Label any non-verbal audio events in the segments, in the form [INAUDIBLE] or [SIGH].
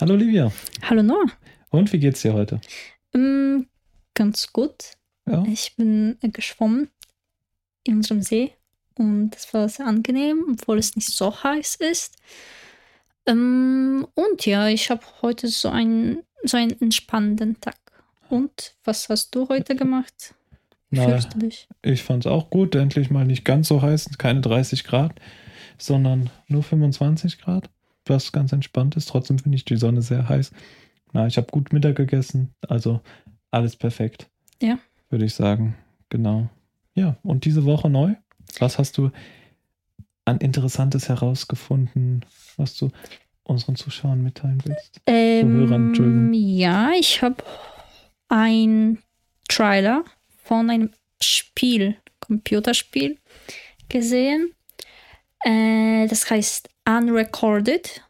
Hallo Livia. Hallo Noah. Und wie geht's dir heute? Ähm, ganz gut. Ja. Ich bin geschwommen in unserem See und es war sehr angenehm, obwohl es nicht so heiß ist. Ähm, und ja, ich habe heute so einen, so einen entspannenden Tag. Und was hast du heute gemacht? Na, Fühlst du dich? ich fand's auch gut. Endlich mal nicht ganz so heiß, keine 30 Grad, sondern nur 25 Grad. Was ganz entspannt ist. Trotzdem finde ich die Sonne sehr heiß. Na, ich habe gut Mittag gegessen. Also alles perfekt. Ja. Würde ich sagen. Genau. Ja, und diese Woche neu? Was hast du an Interessantes herausgefunden, was du unseren Zuschauern mitteilen willst? Zuhörern, Entschuldigung. Ähm, ja, ich habe ein Trailer von einem Spiel, Computerspiel gesehen. Äh, das heißt Unrecorded.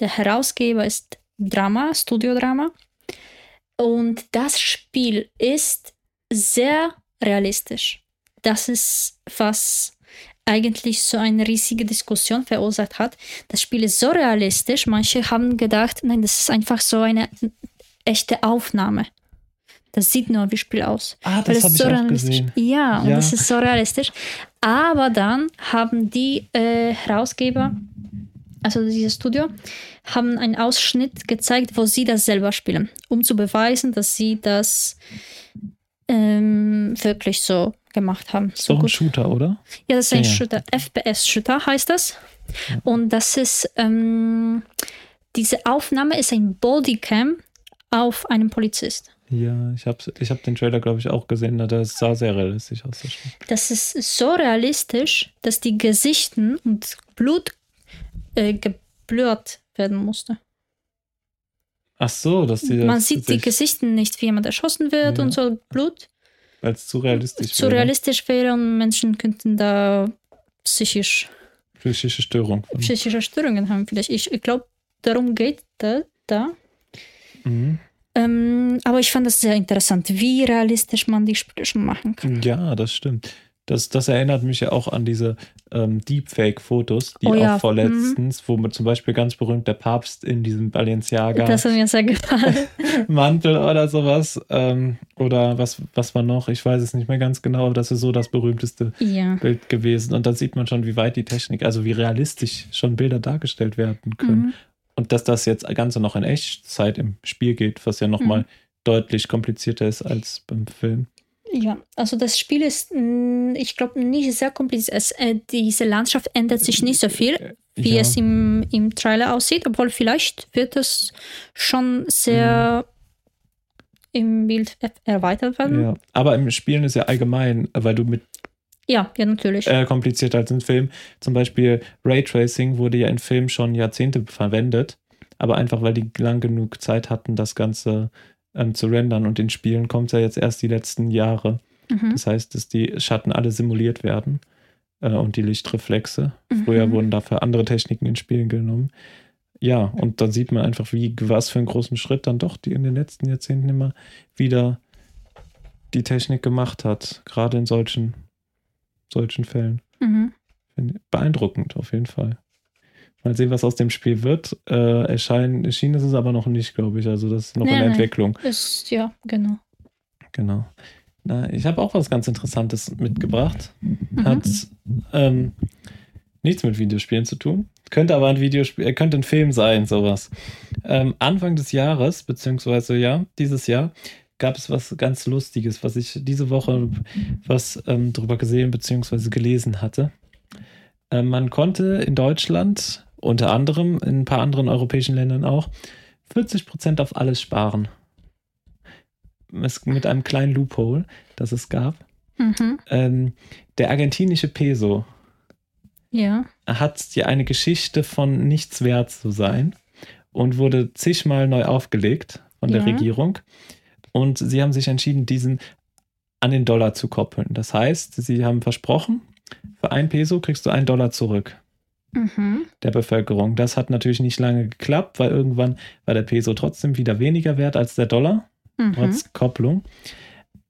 Der Herausgeber ist Drama, Studiodrama. Und das Spiel ist sehr realistisch. Das ist, was eigentlich so eine riesige Diskussion verursacht hat. Das Spiel ist so realistisch, manche haben gedacht, nein, das ist einfach so eine echte Aufnahme. Das sieht nur wie Spiel aus. Ah, das es habe ich so auch realistisch- gesehen. Ja, und Ja. es ist so realistisch. Aber dann haben die äh, Herausgeber, also dieses Studio, haben einen Ausschnitt gezeigt, wo sie das selber spielen, um zu beweisen, dass sie das ähm, wirklich so gemacht haben. So doch ein. Shooter, oder? Ja, das ist ein Ja, ja. Shooter, FPS-Shooter heißt das. Und das ist, ähm, diese Aufnahme ist ein Bodycam auf einem Polizist. Ja, ich habe ich hab den Trailer, glaube ich, auch gesehen. Das sah sehr realistisch aus. Das. Das ist so realistisch, dass die Gesichten und Blut äh, geblurrt werden musste. Ach so, dass die Man sieht die Gesichten nicht, wie jemand erschossen wird Ja. und so Blut weil es zu realistisch zu wäre. realistisch wäre und Menschen könnten da psychisch, Psychische Störung. psychische Störungen haben. Vielleicht. Ich, ich glaube, darum geht da. da. Mhm. Ähm, aber ich fand das sehr interessant, wie realistisch man die Spiele schon machen kann. Ja, das stimmt. Das, das erinnert mich ja auch an diese ähm, Deepfake-Fotos, die Oh ja, auch vorletztens, wo mit zum Beispiel ganz berühmt der Papst in diesem Balenciaga. [LAUGHS] Mantel oder sowas. Ähm, oder was, was war noch? Ich weiß es nicht mehr ganz genau, aber das ist so das berühmteste ja. Bild gewesen. Und da sieht man schon, wie weit die Technik, also wie realistisch schon Bilder dargestellt werden können. Mhm. Und dass das jetzt Ganze noch in Echtzeit im Spiel geht, was ja nochmal Mhm. deutlich komplizierter ist als beim Film. Ja, also das Spiel ist, mh, ich glaube, nicht sehr kompliziert. Es, äh, diese Landschaft ändert sich nicht so viel, wie ja. es im, im Trailer aussieht, obwohl vielleicht wird es schon sehr im Bild er- erweitert werden. Ja, aber im Spielen ist ja allgemein, weil du mit Ja, ja, natürlich. äh, komplizierter als im Film. Zum Beispiel Raytracing wurde ja in Filmen schon Jahrzehnte verwendet, aber einfach weil die lang genug Zeit hatten, das Ganze ähm, zu rendern und in Spielen kommt es ja jetzt erst die letzten Jahre. Mhm. Das heißt, dass die Schatten alle simuliert werden äh, und die Lichtreflexe. Früher Mhm. wurden dafür andere Techniken in Spielen genommen. Ja, und dann sieht man einfach, wie was für einen großen Schritt dann doch die in den letzten Jahrzehnten immer wieder die Technik gemacht hat, gerade in solchen, solchen Fällen. Mhm. Beeindruckend auf jeden Fall. Mal sehen, was aus dem Spiel wird. Äh, erscheinen, erschienen ist es aber noch nicht, glaube ich. Also das ist noch Nee, in der. Entwicklung. Ist, ja, genau. Genau. Na, ich habe auch was ganz Interessantes mitgebracht. Mhm. Hat ähm, nichts mit Videospielen zu tun. Könnte aber ein Videospiel, äh, könnte ein Film sein, sowas. Ähm, Anfang des Jahres, beziehungsweise ja, dieses Jahr, gab es was ganz Lustiges, was ich diese Woche was ähm, drüber gesehen beziehungsweise gelesen hatte. Ähm, man konnte in Deutschland, unter anderem in ein paar anderen europäischen Ländern auch, 40% auf alles sparen. Es, mit einem kleinen Loophole, das es gab. Mhm. Ähm, der argentinische Peso Ja. hat ja eine Geschichte von nichts wert zu sein und wurde zigmal neu aufgelegt von der Ja. Regierung. Und sie haben sich entschieden, diesen an den Dollar zu koppeln. Das heißt, sie haben versprochen, für ein Peso kriegst du einen Dollar zurück Mhm. der Bevölkerung. Das hat natürlich nicht lange geklappt, weil irgendwann war der Peso trotzdem wieder weniger wert als der Dollar Mhm. trotz Kopplung.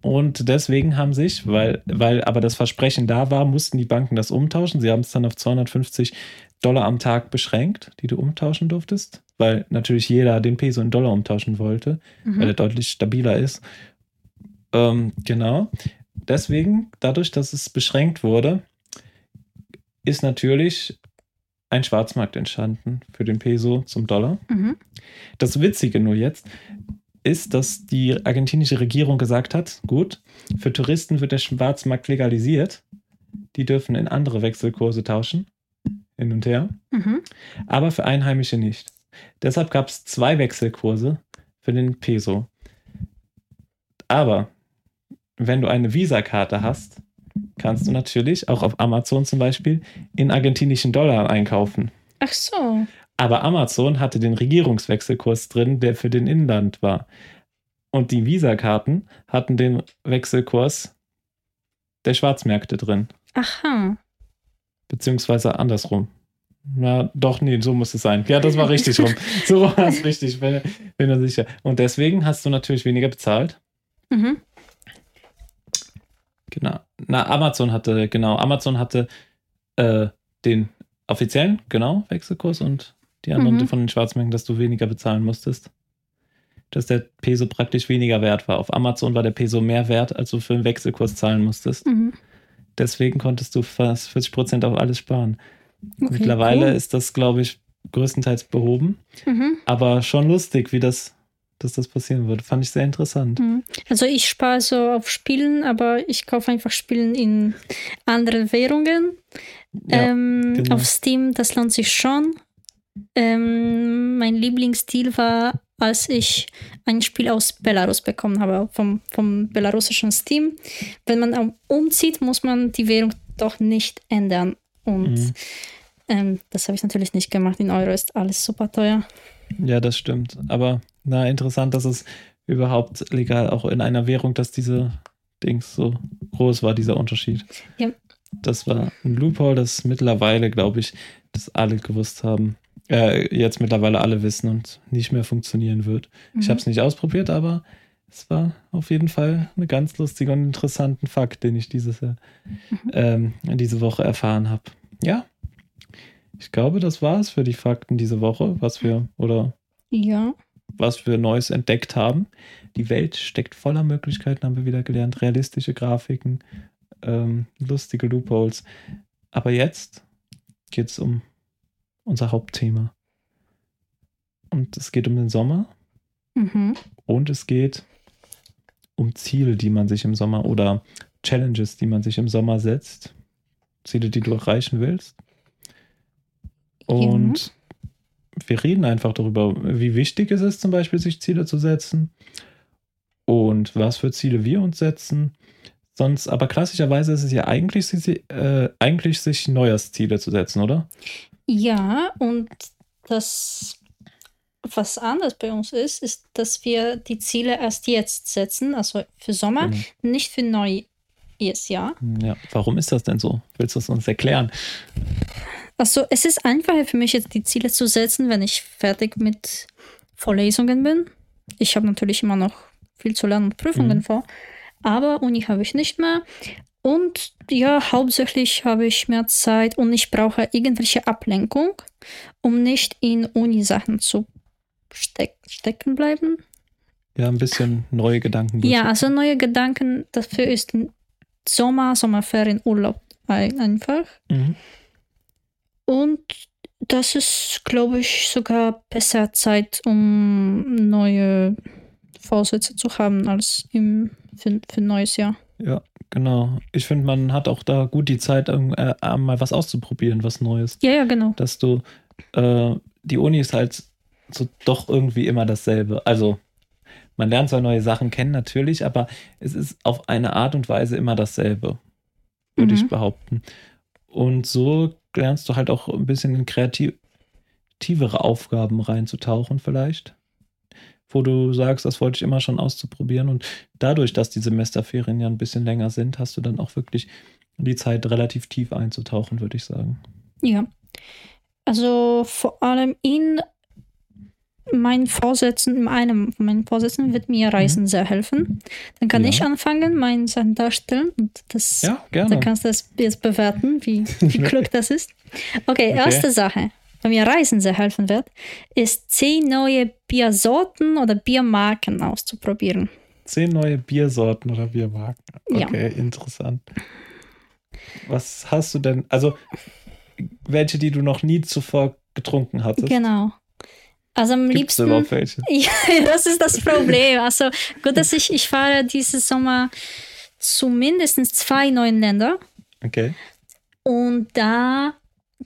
Und deswegen haben sich, weil, weil aber das Versprechen da war, mussten die Banken das umtauschen. Sie haben es dann auf 250 Dollar am Tag beschränkt, die du umtauschen durftest, weil natürlich jeder den Peso in Dollar umtauschen wollte, Mhm. weil er deutlich stabiler ist. Ähm, genau. Deswegen, dadurch, dass es beschränkt wurde, ist natürlich ein Schwarzmarkt entstanden für den Peso zum Dollar. Mhm. Das Witzige nur jetzt ist, dass die argentinische Regierung gesagt hat, gut, für Touristen wird der Schwarzmarkt legalisiert. Die dürfen in andere Wechselkurse tauschen, hin und her, Mhm. aber für Einheimische nicht. Deshalb gab es zwei Wechselkurse für den Peso. Aber wenn du eine Visa-Karte hast, kannst du natürlich auch auf Amazon zum Beispiel in argentinischen Dollar einkaufen. Ach so. Aber Amazon hatte den Regierungswechselkurs drin, der für den Inland war. Und die Visa-Karten hatten den Wechselkurs der Schwarzmärkte drin. Aha. Beziehungsweise andersrum. Na, doch, nee, so muss es sein. Ja, das war richtig rum. [LAUGHS] So war es richtig, bin, bin mir sicher. Und deswegen hast du natürlich weniger bezahlt. Mhm. Genau. Na, Amazon hatte, genau, Amazon hatte äh, den offiziellen, genau, Wechselkurs und die anderen Mhm. von den Schwarzmärkten, dass du weniger bezahlen musstest. Dass der Peso praktisch weniger wert war. Auf Amazon war der Peso mehr wert, als du für den Wechselkurs zahlen musstest. Mhm. Deswegen konntest du fast 40% auf alles sparen. Okay, Mittlerweile cool. ist das, glaube ich, größtenteils behoben. Mhm. Aber schon lustig, wie das, dass das passieren würde. Fand ich sehr interessant. Mhm. Also ich spare so auf Spielen, aber ich kaufe einfach Spielen in anderen Währungen. Ja, ähm, genau. Auf Steam, das lohnt sich schon. Ähm, mein Lieblingsstil war, als ich ein Spiel aus Belarus bekommen habe, vom, vom belarussischen Steam. Wenn man um- umzieht, muss man die Währung doch nicht ändern. Und Mhm. ähm, das habe ich natürlich nicht gemacht. In Euro ist alles super teuer. Ja, das stimmt. Aber na, interessant, dass es überhaupt legal auch in einer Währung, dass diese Dings so groß war, dieser Unterschied. Ja. Das war ein Loophole, das mittlerweile, glaube ich, das alle gewusst haben. Äh, jetzt mittlerweile alle wissen und nicht mehr funktionieren wird. Ich Mhm. habe es nicht ausprobiert, aber es war auf jeden Fall eine ganz lustige und interessanten Fakt, den ich dieses, Jahr, ähm, diese Woche erfahren habe. Ja. Ich glaube, das war es für die Fakten diese Woche, was wir, oder Ja. Was wir Neues entdeckt haben. Die Welt steckt voller Möglichkeiten, haben wir wieder gelernt. Realistische Grafiken, ähm, lustige Loopholes. Aber jetzt geht es um unser Hauptthema. Und es geht um den Sommer Mhm. und es geht um Ziele, die man sich im Sommer oder Challenges, die man sich im Sommer setzt. Ziele, die du erreichen willst. Und wir reden einfach darüber, wie wichtig es ist, zum Beispiel sich Ziele zu setzen und was für Ziele wir uns setzen. Sonst, aber klassischerweise ist es ja eigentlich, äh, eigentlich sich Neujahrsziele zu setzen, oder? Ja, und das, was anders bei uns ist, ist, dass wir die Ziele erst jetzt setzen, also für Sommer, Genau. nicht für neues Jahr. Ja, warum ist das denn so? Willst du es uns erklären? Also es ist einfacher für mich jetzt die Ziele zu setzen, wenn ich fertig mit Vorlesungen bin. Ich habe natürlich immer noch viel zu lernen und Prüfungen Mhm. vor, aber Uni habe ich nicht mehr. Und ja, hauptsächlich habe ich mehr Zeit und ich brauche irgendwelche Ablenkung, um nicht in Uni-Sachen zu steck stecken bleiben. Ja, ein bisschen neue Gedanken. Ja, also neue Gedanken, dafür ist Sommer, Sommerferien, Urlaub ein- einfach. Mhm. Und das ist, glaube ich, sogar besser Zeit, um neue Vorsätze zu haben als im, für, für ein neues Jahr. Ja, genau. Ich finde, man hat auch da gut die Zeit, äh, äh, mal was auszuprobieren, was Neues. Ja, ja, genau. Dass du, äh, die Uni ist halt so doch irgendwie immer dasselbe. Also, man lernt zwar neue Sachen kennen, natürlich, aber es ist auf eine Art und Weise immer dasselbe, würde Mhm. ich behaupten. Und so lernst du halt auch ein bisschen in kreativere Aufgaben reinzutauchen, vielleicht. Wo du sagst, das wollte ich immer schon auszuprobieren. Und dadurch, dass die Semesterferien ja ein bisschen länger sind, hast du dann auch wirklich die Zeit, relativ tief einzutauchen, würde ich sagen. Ja. Also vor allem in meinen Vorsätzen, in einem von meinen Vorsätzen wird mir Reisen sehr helfen. Dann kann Ja. ich anfangen, meine Sachen darstellen und das Ja, gerne. kannst du das jetzt bewerten, wie, wie [LAUGHS] klug das ist. Okay, Okay. erste Sache. bei mir Reisen sehr helfen wird, ist zehn neue Biersorten oder Biermarken auszuprobieren. Zehn neue Biersorten oder Biermarken. Ja. Okay, interessant. Was hast du denn, also welche, die du noch nie zuvor getrunken hattest? Genau. Also am Gibt es liebsten. überhaupt [LAUGHS] welche? Ja, das ist das Problem. Also gut, dass ich, ich fahre dieses Sommer zu mindestens zwei neuen Ländern Okay. und da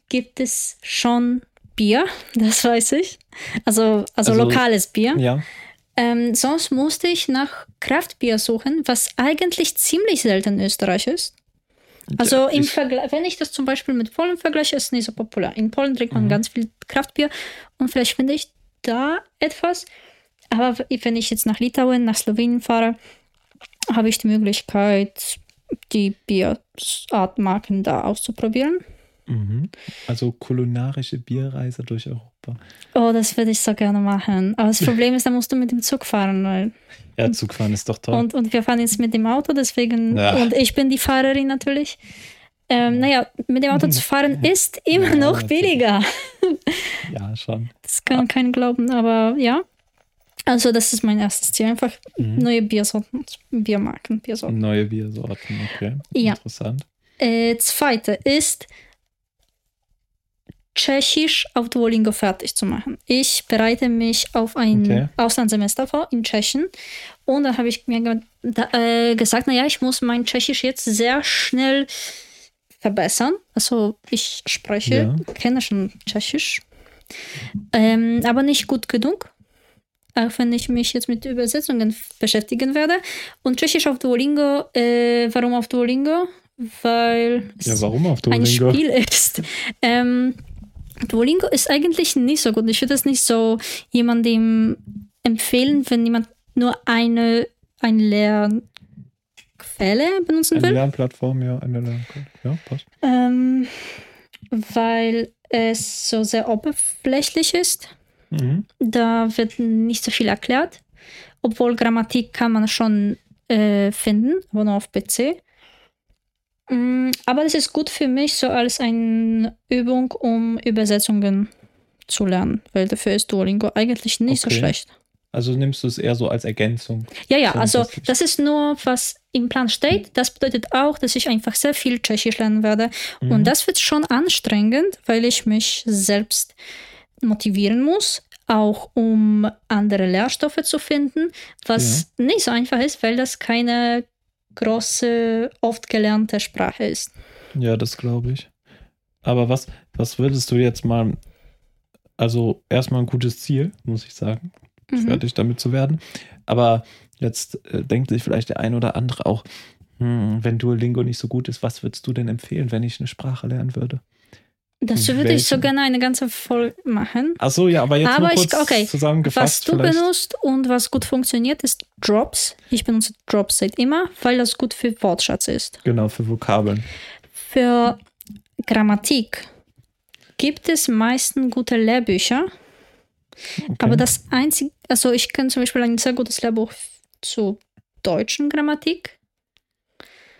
gibt es schon Bier, [LAUGHS] das weiß ich. Also, also, Also- lokales Bier. Ja. Ähm, sonst musste ich nach Kraftbier suchen, was eigentlich ziemlich selten in Österreich ist. Also im ich- Vergleich, wenn ich das zum Beispiel mit Polen vergleiche, ist es nicht so populär. In Polen trinkt man Mhm. ganz viel Kraftbier und vielleicht finde ich da etwas. Aber wenn ich jetzt nach Litauen, nach Slowenien fahre, habe ich die Möglichkeit, die Bierartmarken da auszuprobieren. Mhm. Also kulinarische Bierreise durch Europa. Oh, das würde ich so gerne machen. Aber das Problem ist, da musst du mit dem Zug fahren. Weil Ja, Zugfahren ist doch toll. Und, und wir fahren jetzt mit dem Auto, deswegen, Ja. und ich bin die Fahrerin natürlich. Ähm, naja, mit dem Auto zu fahren [LAUGHS] ist immer Ja, noch billiger. [LAUGHS] ja, schon. Das kann kein glauben, aber ja. Also, das ist mein erstes Ziel. Einfach Mhm. neue Biersorten, Biermarken, Biersorten. Neue Biersorten, okay. Ja. Interessant. Äh, zweite ist, Tschechisch auf Duolingo fertig zu machen. Ich bereite mich auf ein Okay. Auslandssemester vor in Tschechien und dann habe ich mir ge da, äh, gesagt, naja, ich muss mein Tschechisch jetzt sehr schnell verbessern. Also ich spreche, kenne schon Tschechisch, ähm, aber nicht gut genug. Auch wenn ich mich jetzt mit Übersetzungen beschäftigen werde. Und Tschechisch auf Duolingo, äh, warum auf Duolingo? Weil es Ja, warum auf ein Duolingo? Spiel ist. Ähm, Duolingo ist eigentlich nicht so gut. Ich würde es nicht so jemandem empfehlen, wenn jemand nur eine, eine Lernquelle benutzen Eine will. Lernplattform, ja, eine Lernplattform. Ja, passt. Ähm, weil es so sehr oberflächlich ist. Mhm. Da wird nicht so viel erklärt. Obwohl Grammatik kann man schon äh, finden, aber nur auf PC. Mm, Aber das ist gut für mich so als eine Übung, um Übersetzungen zu lernen, weil dafür ist Duolingo eigentlich nicht Okay. so schlecht. Also nimmst du es eher so als Ergänzung. Ja, ja, also das ist nur, was im Plan steht. Das bedeutet auch, dass ich einfach sehr viel Tschechisch lernen werde. Mhm. Und das wird schon anstrengend, weil ich mich selbst motivieren muss, auch um andere Lehrstoffe zu finden, was nicht so einfach ist, weil das keine große, oft gelernte Sprache ist. Ja, das glaube ich. Aber was, was würdest du jetzt mal, also erstmal ein gutes Ziel, muss ich sagen, Mhm. fertig damit zu werden. Aber jetzt äh, denkt sich vielleicht der ein oder andere auch, hm, wenn Duolingo nicht so gut ist, was würdest du denn empfehlen, wenn ich eine Sprache lernen würde? Dazu würde ich so gerne eine ganze Folge machen. Ach so, ja, aber jetzt Aber nur ich- kurz okay, Was zusammengefasst du vielleicht. benutzt und was gut funktioniert, ist Drops. Ich benutze Drops seit immer, weil das gut für Wortschatz ist. Genau, für Vokabeln. Für Grammatik gibt es meistens gute Lehrbücher, Okay. aber das einzige, also ich kenne zum Beispiel ein sehr gutes Lehrbuch zur deutschen Grammatik,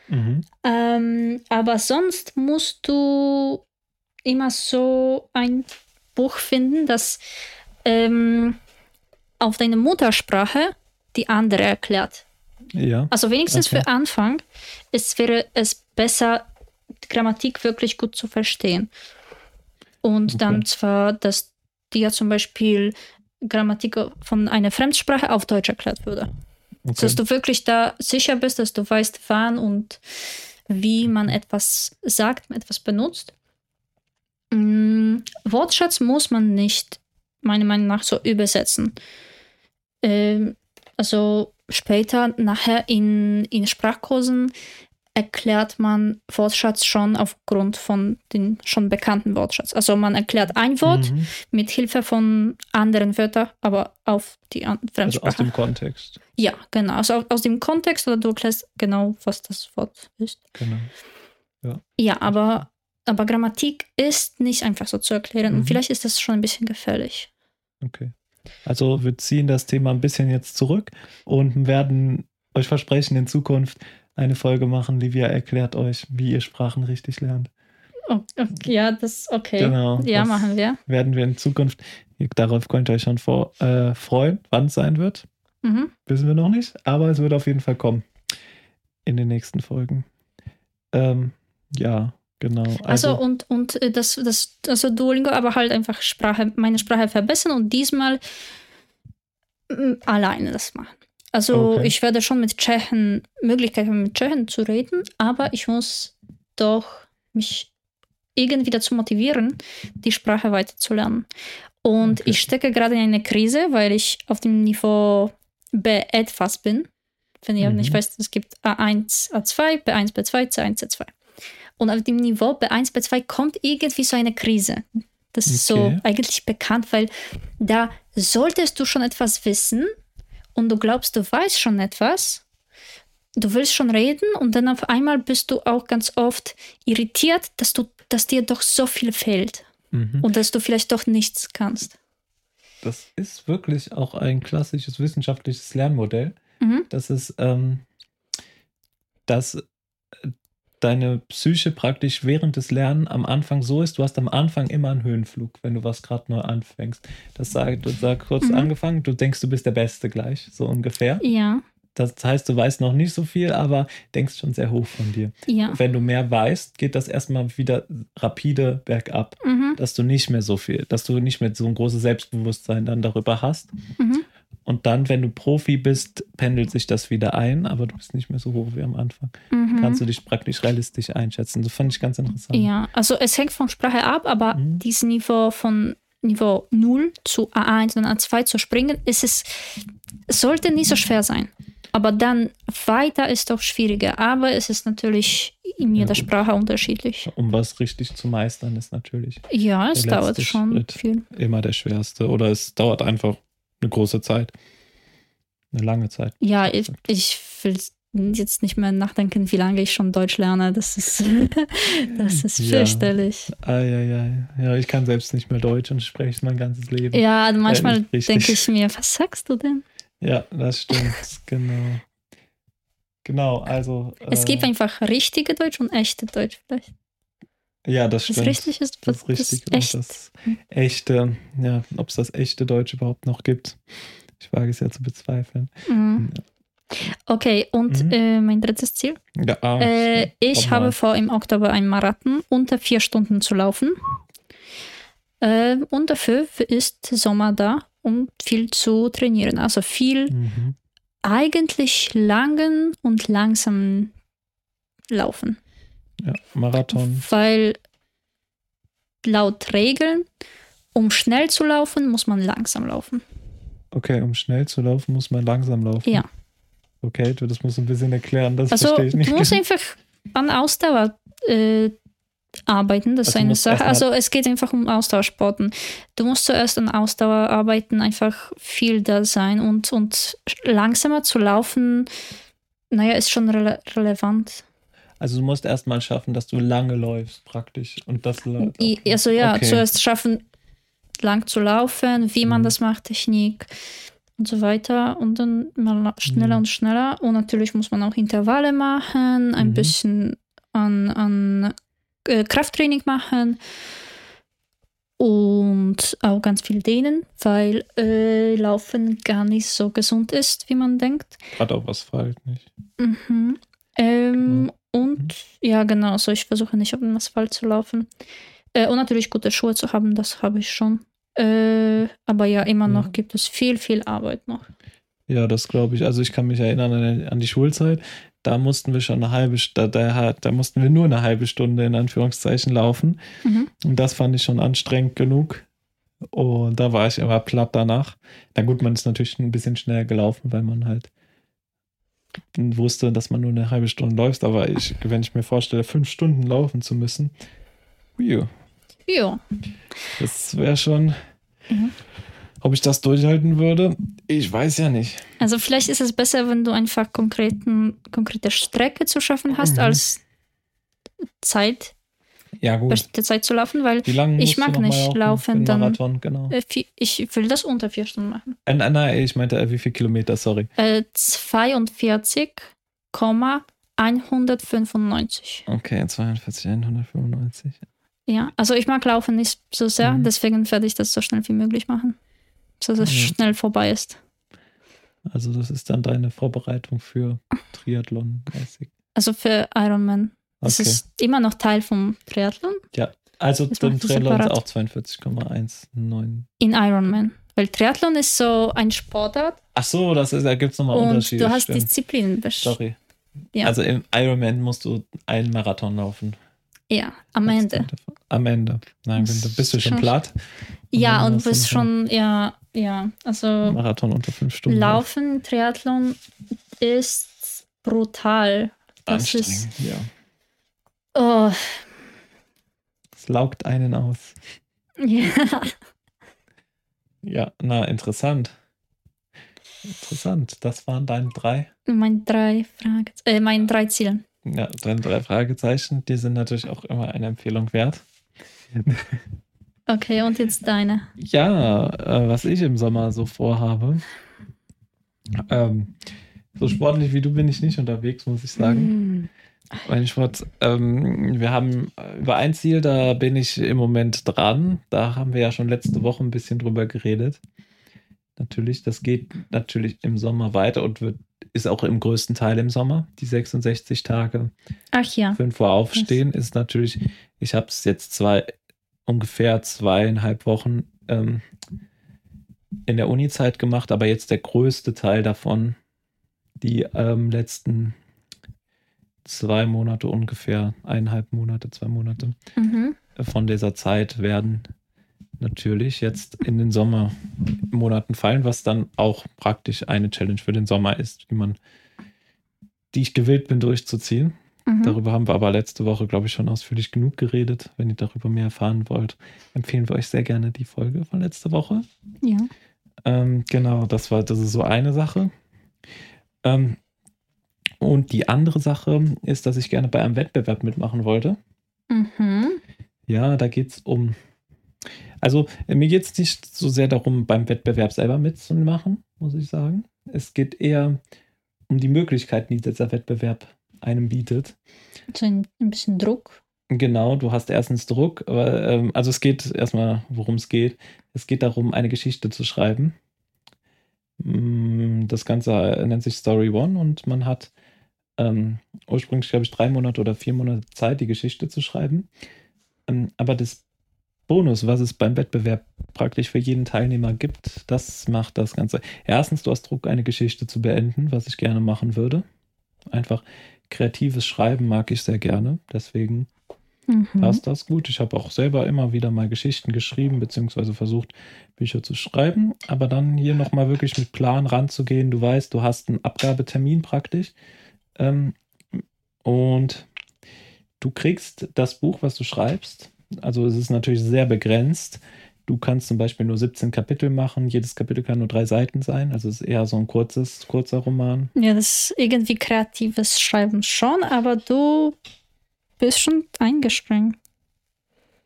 Mhm. ähm, aber sonst musst du immer so ein Buch finden, das ähm, auf deine Muttersprache die andere erklärt. Ja, Also wenigstens Okay. für Anfang es wäre es besser, die Grammatik wirklich gut zu verstehen. Und Okay. dann zwar, dass dir zum Beispiel Grammatik von einer Fremdsprache auf Deutsch erklärt würde. okay. Dass du wirklich da sicher bist, dass du weißt, wann und wie man etwas sagt, etwas benutzt. Mm, Wortschatz muss man nicht, meiner Meinung nach, so übersetzen. Ähm, also später, nachher in, in Sprachkursen erklärt man Wortschatz schon aufgrund von den schon bekannten Wortschatz. Also man erklärt ein Wort Mhm. mit Hilfe von anderen Wörtern, aber auf die an- Also Fremdsprache. aus dem Kontext. Ja, genau. Also aus, dem Kontext oder du erklärst genau, was das Wort ist. Genau. Ja, aber, aber Grammatik ist nicht einfach so zu erklären. Mhm. Und vielleicht ist das schon ein bisschen gefährlich. Okay. Also wir ziehen das Thema ein bisschen jetzt zurück und werden euch versprechen, in Zukunft eine Folge machen. Livia erklärt euch, wie ihr Sprachen richtig lernt. Oh, okay, ja, das okay. Genau. ja, machen wir. Werden wir in Zukunft, darauf könnt ihr euch schon vor, äh, freuen, wann es sein wird. Mhm. Wissen wir noch nicht, aber es wird auf jeden Fall kommen. In den nächsten Folgen. Ähm, ja, genau. Also, und, und äh, das, das, also Duolingo, aber halt einfach Sprache, meine Sprache verbessern und diesmal mm, alleine das machen. Also Okay. ich werde schon mit Tschechen Möglichkeit haben, mit Tschechen zu reden, aber ich muss doch mich irgendwie dazu motivieren, die Sprache weiterzulernen. Und Okay. ich stecke gerade in eine Krise, weil ich auf dem Niveau B etwas bin. Wenn ihr Mhm. nicht weißt, es gibt A1, A2, B1, B2, C1, C2. Und auf dem Niveau B1, B2 kommt irgendwie so eine Krise. Das ist so Okay. eigentlich bekannt, weil da solltest du schon etwas wissen und du glaubst, du weißt schon etwas. Du willst schon reden und dann auf einmal bist du auch ganz oft irritiert, dass, du, dass dir doch so viel fehlt mhm. und dass du vielleicht doch nichts kannst. das ist wirklich auch ein klassisches wissenschaftliches Lernmodell. Mhm. Das ist, ähm, dass deine Psyche praktisch während des Lernens am Anfang so ist, du hast am Anfang immer einen Höhenflug, wenn du was gerade neu anfängst. Das sagt, du sag kurz Mhm. angefangen, du denkst, du bist der Beste gleich, so ungefähr. Ja, Das heißt, du weißt noch nicht so viel, aber denkst schon sehr hoch von dir. ja. Wenn du mehr weißt, geht das erstmal wieder rapide bergab, Mhm. dass du nicht mehr so viel, dass du nicht mehr so ein großes Selbstbewusstsein dann darüber hast. Mhm. Und dann, wenn du Profi bist, pendelt sich das wieder ein, aber du bist nicht mehr so hoch wie am Anfang. Mhm. Kannst du dich praktisch realistisch einschätzen. Das fand ich ganz interessant. Ja, also es hängt von Sprache ab, aber Mhm. dieses Niveau von Niveau 0 zu A1 und A2 zu springen, ist es, sollte nicht so schwer sein. Aber dann weiter ist doch schwieriger. Aber es ist natürlich in Ja, jeder gut. Sprache unterschiedlich. Um was richtig zu meistern, ist natürlich Ja, es dauert schon Schritt. viel. immer der schwerste. Oder es dauert einfach eine große Zeit. Eine lange Zeit. Ja, ich, ich will jetzt nicht mehr nachdenken, wie lange ich schon Deutsch lerne. Das ist, [LAUGHS] das ist Ja. fürchterlich. Eieiei. Ja, ich kann selbst nicht mehr Deutsch und spreche es mein ganzes Leben. Ja, manchmal nicht richtig. denke ich mir, was sagst du denn? Ja, das stimmt. [LAUGHS] genau. Genau, also. Es gibt äh, einfach richtige Deutsch und echte Deutsch vielleicht. Ja, das Das stimmt. ist, Das ist was richtig. ist echt. Und das echte, ja, ob es das echte Deutsch überhaupt noch gibt. Ich wage es ja zu bezweifeln. Mhm. Okay, und Mhm. äh, mein drittes Ziel. Ja, ah, Äh, ich habe vor, im Oktober einen Marathon unter vier Stunden zu laufen. Äh, und dafür ist Sommer da, um viel zu trainieren. Also viel Mhm. eigentlich langen und langsamen Laufen. Ja, Marathon. Weil laut Regeln, um schnell zu laufen, muss man langsam laufen. Okay, um schnell zu laufen, muss man langsam laufen. Ja. Okay, du, das musst du ein bisschen erklären. Das Also verstehe ich nicht. du musst einfach an Ausdauer äh, arbeiten, das ist Also du eine Sache. Also es geht einfach um Ausdauersporten. Du musst zuerst an Ausdauer arbeiten, einfach viel da sein und, und langsamer zu laufen, naja, ist schon rele relevant. Also du musst erstmal schaffen, dass du lange läufst, praktisch. Und das Also ja, Okay. zuerst schaffen, lang zu laufen, wie man Mhm. das macht, Technik und so weiter. Und dann mal schneller Mhm. und schneller. Und natürlich muss man auch Intervalle machen, ein Mhm. bisschen an, an äh, Krafttraining machen und auch ganz viel dehnen, weil äh, Laufen gar nicht so gesund ist, wie man denkt. Gerade auch was falsch nicht. Mhm. Ähm, Mhm. Und ja, genau, also ich versuche nicht auf dem Asphalt zu laufen. Äh, und natürlich gute Schuhe zu haben, das habe ich schon. Äh, aber ja, immer noch Ja. gibt es viel, viel Arbeit noch. Ja, das glaube ich. Also ich kann mich erinnern an, an die Schulzeit. Da mussten wir schon eine halbe Stunde, da, da mussten wir nur eine halbe Stunde in Anführungszeichen laufen. Mhm. Und das fand ich schon anstrengend genug. Und da war ich immer platt danach. Na gut, man ist natürlich ein bisschen schneller gelaufen, weil man halt wusste, dass man nur eine halbe Stunde läuft. Aber ich, wenn ich mir vorstelle, fünf Stunden laufen zu müssen, ui, Ja, das wäre schon. Mhm. Ob ich das durchhalten würde, ich weiß ja nicht. also vielleicht ist es besser, wenn du einfach konkreten, konkrete Strecke zu schaffen hast, Mhm. als Zeit, Ja, gut. bestimmte Zeit zu laufen, weil Wie lange Ich mag nicht laufen, dann- Marathon, genau. äh, ich will das unter vier Stunden machen. Äh, nein, nein, ich meinte, äh, wie viel Kilometer, sorry. Äh, 42,195. Okay, 42, 195. Ja, also ich mag Laufen nicht so sehr, Mhm. deswegen werde ich das so schnell wie möglich machen. So dass es Ja. schnell vorbei ist. Also das ist dann deine Vorbereitung für Triathlon mäßig. Also für Ironman. Das Okay. ist immer noch Teil vom Triathlon Also das beim Triathlon ist auch 42,19. in Ironman. Weil Triathlon ist so ein Sportart Ach so, das ist, da gibt es nochmal Unterschiede. du hast. Disziplinen. Sorry. Ja. Also im Ironman musst du einen Marathon laufen. Ja, am Ende. Am Ende. Nein, bist du schon schon- platt. Ja, und bist schon, ja, ja, also Marathon unter fünf Stunden. Laufen, Triathlon ist brutal. Das ist, ja. oh, Es laugt einen aus. ja. Ja, na, interessant. Interessant. Das waren deine drei. Mein drei Fragen, äh, mein drei Ziele. Ja, deine drei Fragezeichen. Die sind natürlich auch immer eine Empfehlung wert. Okay, und jetzt deine. Ja, äh, was ich im Sommer so vorhabe. Ähm, so sportlich wie du bin ich nicht unterwegs, muss ich sagen. Mein Sport, ähm, wir haben über ein Ziel, da bin ich im Moment dran. Da haben wir ja schon letzte Woche ein bisschen drüber geredet. Natürlich, das geht natürlich im Sommer weiter und wird, ist auch im größten Teil im Sommer. Die 66 Tage, Ach ja. 5 Uhr aufstehen, ist natürlich, ich habe es jetzt zwei, ungefähr zweieinhalb Wochen ähm, in der Uni-Zeit gemacht, aber jetzt der größte Teil davon, die ähm, letzten zwei Monate ungefähr, eineinhalb Monate, zwei Monate Mhm. von dieser Zeit werden natürlich jetzt in den Sommermonaten fallen, was dann auch praktisch eine Challenge für den Sommer ist, die man, die ich gewillt bin durchzuziehen. Mhm. Darüber haben wir aber letzte Woche, glaube ich, schon ausführlich genug geredet. Wenn ihr darüber mehr erfahren wollt, empfehlen wir euch sehr gerne die Folge von letzter Woche. Ja. Ähm, genau, das war, das ist so eine Sache. Ähm, und die andere Sache ist, dass ich gerne bei einem Wettbewerb mitmachen wollte. Mhm. Ja, da geht es um. Also, äh, mir geht es nicht so sehr darum, beim Wettbewerb selber mitzumachen, muss ich sagen. Es geht eher um die Möglichkeiten, die dieser Wettbewerb einem bietet. So ein, bisschen Druck. Genau, du hast erstens Druck, aber ähm, also es geht erstmal, worum es geht. Es geht darum, eine Geschichte zu schreiben. Mm, Das Ganze äh, nennt sich Story One und man hat ähm, ursprünglich, glaube ich, drei Monate oder vier Monate Zeit, die Geschichte zu schreiben. Ähm, aber das Bonus, was es beim Wettbewerb praktisch für jeden Teilnehmer gibt, das macht das Ganze. Erstens, du hast Druck, eine Geschichte zu beenden, was ich gerne machen würde. Einfach kreatives Schreiben mag ich sehr gerne. Deswegen Mhm. passt das gut. Ich habe auch selber immer wieder mal Geschichten geschrieben, beziehungsweise versucht, Bücher zu schreiben. Aber dann hier nochmal wirklich mit Plan ranzugehen. Du weißt, du hast einen Abgabetermin praktisch. Ähm, und du kriegst das Buch, was du schreibst. Also es ist natürlich sehr begrenzt. Du kannst zum Beispiel nur 17 Kapitel machen. Jedes Kapitel kann nur drei Seiten sein. Also es ist eher so ein kurzes, kurzer Roman. Ja, das ist irgendwie kreatives Schreiben schon, aber du bist schon eingeschränkt.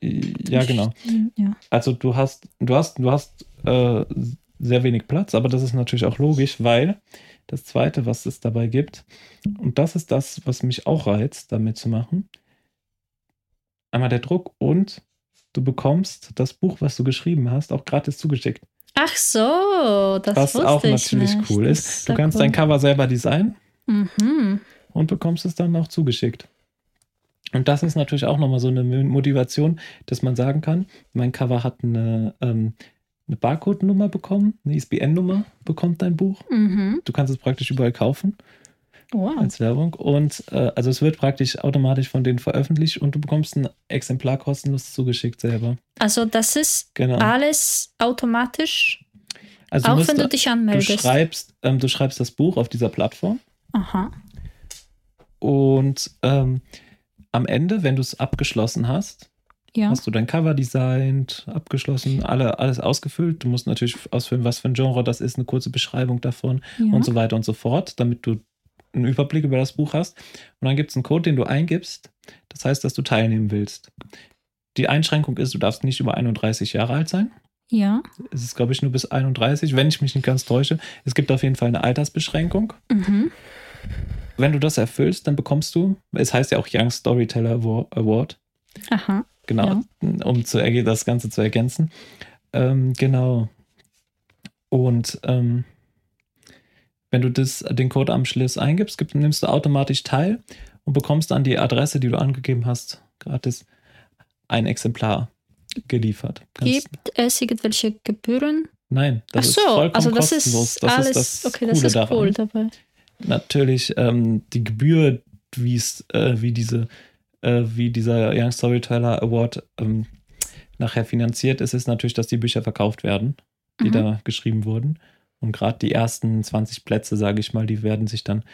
Ja, genau. Ja. Also du hast, du hast, du hast äh, sehr wenig Platz, aber das ist natürlich auch logisch, weil das Zweite, was es dabei gibt, und das ist das, was mich auch reizt, damit zu machen, einmal der Druck und du bekommst das Buch, was du geschrieben hast, auch gratis zugeschickt. Ach so, das was wusste auch ich natürlich nicht. cool Das ist. Du kannst cool. dein Cover selber designen Mhm. und bekommst es dann auch zugeschickt. Und das ist natürlich auch nochmal so eine Motivation, dass man sagen kann, mein Cover hat eine, ähm, eine Barcode-Nummer bekommen, eine ISBN-Nummer bekommt dein Buch. Mhm. Du kannst es praktisch überall kaufen Wow. als Werbung. Und äh, also es wird praktisch automatisch von denen veröffentlicht und du bekommst ein Exemplar kostenlos zugeschickt selber. Also das ist Genau. alles automatisch, Also du, auch wenn du dich du anmeldest. schreibst, ähm, du schreibst das Buch auf dieser Plattform Aha. und ähm, am Ende, wenn du es abgeschlossen hast, Ja. hast du dein Cover designt, abgeschlossen, alle, alles ausgefüllt. Du musst natürlich ausfüllen, was für ein Genre das ist, eine kurze Beschreibung davon ja. und so weiter und so fort, damit du einen Überblick über das Buch hast. Und dann gibt es einen Code, den du eingibst. Das heißt, dass du teilnehmen willst. Die Einschränkung ist, du darfst nicht über 31 Jahre alt sein. ja. Es ist, glaube ich, nur bis 31, wenn ich mich nicht ganz täusche. Es gibt auf jeden Fall eine Altersbeschränkung. Mhm. Wenn du das erfüllst, dann bekommst du, es heißt ja auch Young Storyteller Awa- Award, Aha. genau, um zu, das Ganze zu ergänzen. Ähm, genau. Und ähm, wenn du das, den Code am Schluss eingibst, gib, nimmst du automatisch teil und bekommst an die Adresse, die du angegeben hast, gratis ein Exemplar geliefert. Kannst- Gibt es irgendwelche Gebühren? Nein, das Ach ist so, vollkommen also das kostenlos. ist das alles, ist das okay, Coole das ist daran. cool dabei. Natürlich ähm, die Gebühr, wie es, äh, wie diese, äh, wie dieser Young Storyteller Award ähm, nachher finanziert ist, ist natürlich, dass die Bücher verkauft werden, die Mhm. da geschrieben wurden. Und gerade die ersten 20 Plätze, sage ich mal, die werden sich dann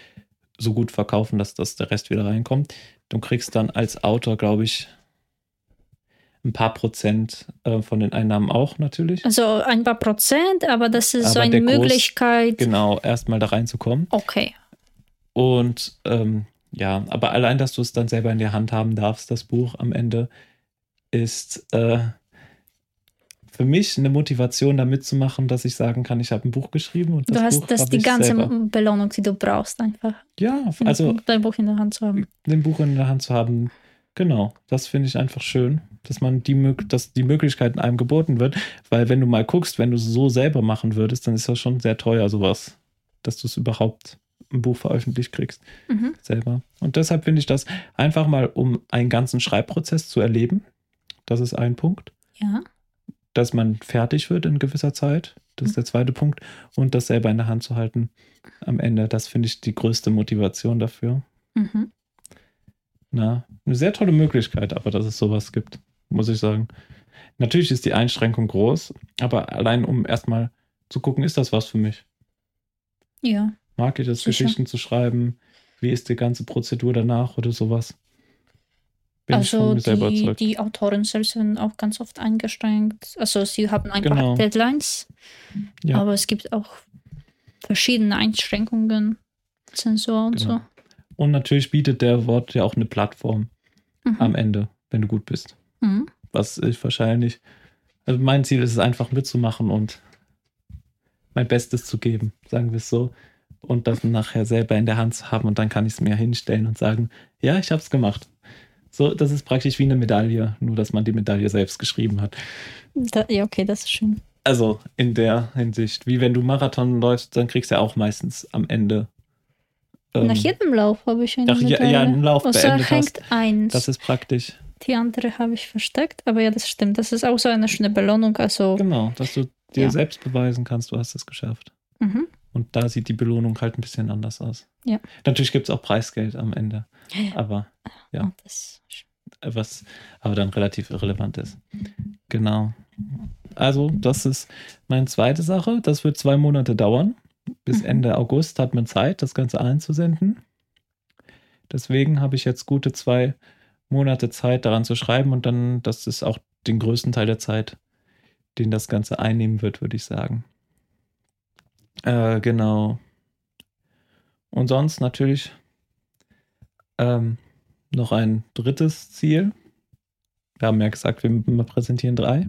so gut verkaufen, dass das der Rest wieder reinkommt. Du kriegst dann als Autor, glaube ich, ein paar Prozent äh, von den Einnahmen auch natürlich. Also ein paar Prozent, aber das ist so Aber eine der Groß- Möglichkeit. Genau, erstmal da reinzukommen. Okay. Und ähm, ja, aber allein, dass du es dann selber in der Hand haben darfst, das Buch am Ende, ist äh, für mich eine Motivation, da mitzumachen, dass ich sagen kann, ich habe ein Buch geschrieben und das Du hast Buch das die ganze selber. Belohnung, die du brauchst, einfach. Ja, also dein Buch in der Hand zu haben. ein Buch in der Hand zu haben, genau, das finde ich einfach schön, dass man die, dass die Möglichkeiten einem geboten wird, weil wenn du mal guckst, wenn du es so selber machen würdest, dann ist das schon sehr teuer, sowas, dass du es überhaupt ein Buch veröffentlicht kriegst. Mhm. selber. Und deshalb finde ich das einfach mal, um einen ganzen Schreibprozess zu erleben. Das ist ein Punkt. Ja. Dass man fertig wird in gewisser Zeit. Das ist der zweite Punkt. Und das selber in der Hand zu halten am Ende. Das finde ich die größte Motivation dafür. Mhm. Na, eine sehr tolle Möglichkeit, aber dass es sowas gibt, muss ich sagen. Natürlich ist die Einschränkung groß, aber allein um erstmal zu gucken, ist das was für mich? Ja. Mag ich es, Sicher. Geschichten zu schreiben? Wie ist die ganze Prozedur danach oder sowas? Bin also die, die Autoren selbst sind auch ganz oft eingeschränkt. Also sie haben ein Genau. paar Deadlines, Ja. aber es gibt auch verschiedene Einschränkungen, Zensur und Genau. Und natürlich bietet der Wort ja auch eine Plattform so. Mhm. am Ende, wenn du gut bist. Mhm. Was ich wahrscheinlich, also mein Ziel ist es einfach mitzumachen und mein Bestes zu geben, sagen wir es so. Und das nachher selber in der Hand zu haben und dann kann ich es mir hinstellen und sagen, ja, ich habe es gemacht. So, das ist praktisch wie eine Medaille, nur dass man die Medaille selbst geschrieben hat. Da, ja, okay, das ist schön. Also in der Hinsicht, wie wenn du Marathon läufst, dann kriegst du ja auch meistens am Ende. ähm, Nach jedem Lauf habe ich eine Ach, ja, Medaille. ja, einen Lauf Außer beendet hängt eins. das ist praktisch. Die andere habe ich versteckt, aber ja, das stimmt. Das ist auch so eine schöne Belohnung. Also, Genau, dass du dir Ja. selbst beweisen kannst, du hast es geschafft. mhm. Und da sieht die Belohnung halt ein bisschen anders aus. Ja. Natürlich gibt es auch Preisgeld am Ende, aber Ja. Und das was aber dann relativ irrelevant ist. Genau. Also, das ist meine zweite Sache. Das wird zwei Monate dauern. Bis Mhm. Ende August hat man Zeit, das Ganze einzusenden. Deswegen habe ich jetzt gute zwei Monate Zeit, daran zu schreiben. Und dann, das ist auch den größten Teil der Zeit, den das Ganze einnehmen wird, würde ich sagen. Äh, genau. Und sonst natürlich ähm, noch ein drittes Ziel. Wir haben ja gesagt, wir präsentieren drei.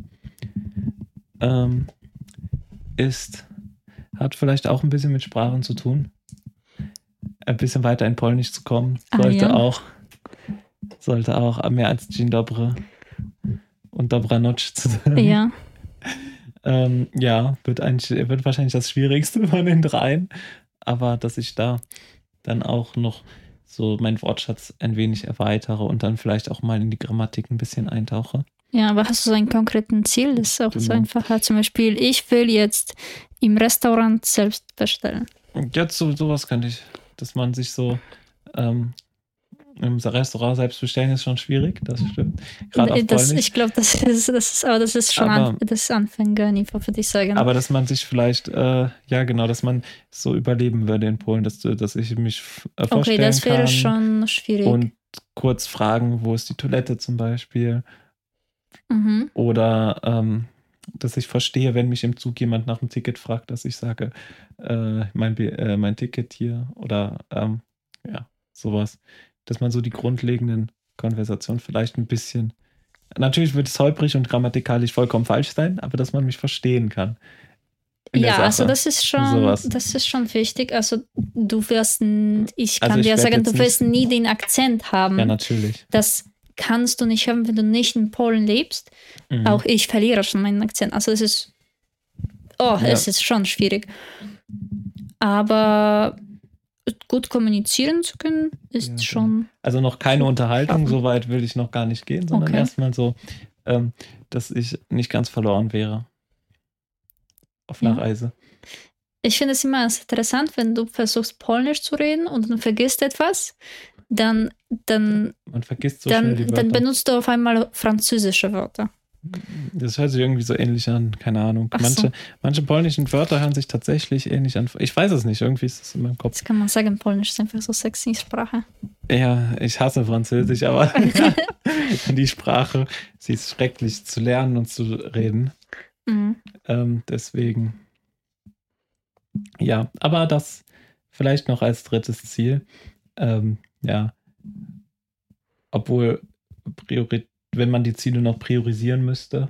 Ähm, ist, hat vielleicht auch ein bisschen mit Sprachen zu tun. Ein bisschen weiter in Polnisch zu kommen, Ah, sollte ja. auch, sollte auch mehr als Dzień dobry und Dobranoc zu sagen. ja. Ähm, ja, wird, eigentlich, wird wahrscheinlich das Schwierigste [LAUGHS] von den dreien. Aber dass ich da dann auch noch so meinen Wortschatz ein wenig erweitere und dann vielleicht auch mal in die Grammatik ein bisschen eintauche. Ja, aber hast du so einen konkreten Ziel? Das ist auch so Genau. einfacher. Zum Beispiel, ich will jetzt im Restaurant selbst bestellen. Jetzt so sowas könnte ich, dass man sich so ähm, im Restaurant selbst bestellen ist schon schwierig, das stimmt. Gerade das, ich glaube, das ist, das ist, aber das ist schon Aber- an, das Anfängerniveau, würde ich sagen. Aber dass man sich vielleicht, äh, ja genau, dass man so überleben würde in Polen, dass, du- dass ich mich äh, vorstellen okay, das wäre schon schwierig. und kurz fragen, wo ist die Toilette zum Beispiel. mhm. Oder ähm, dass ich verstehe, wenn mich im Zug jemand nach dem Ticket fragt, dass ich sage, äh, mein, äh, mein Ticket hier oder ähm, ja, sowas. Dass man so die grundlegenden Konversationen vielleicht ein bisschen. Natürlich wird es holprig und grammatikalisch vollkommen falsch sein, aber dass man mich verstehen kann. Ja, also das ist schon, Sowas. das ist schon wichtig. Also du wirst, ich kann Also ich dir sagen, du wirst nie den Akzent haben, Ja, natürlich. dass kannst du nicht haben, wenn du nicht in Polen lebst. Mhm. Auch ich verliere schon meinen Akzent. Also es ist, oh, Ja. es ist schon schwierig. Aber gut kommunizieren zu können, ist Ja, genau. schon, Also noch keine Unterhaltung, Schaffen. so weit will ich noch gar nicht gehen, sondern Okay. erstmal so, ähm, dass ich nicht ganz verloren wäre. Auf Ja. einer Reise. ich finde es immer interessant, wenn du versuchst Polnisch zu reden und dann vergisst etwas, dann, dann, Man vergisst so dann, dann benutzt du auf einmal französische Wörter. Das hört sich irgendwie so ähnlich an, keine Ahnung. Ach Manche, so. manche polnischen Wörter hören sich tatsächlich ähnlich an. Ich weiß es nicht, irgendwie ist es in meinem Kopf. Das kann man sagen, Polnisch ist einfach so sexy Sprache. Ja, ich hasse Französisch, aber [LAUGHS] [LAUGHS] die Sprache, sie ist schrecklich zu lernen und zu reden. Mhm. Ähm, deswegen. Ja, aber das vielleicht noch als drittes Ziel. Ähm, ja. Obwohl, priori wenn man die Ziele noch priorisieren müsste,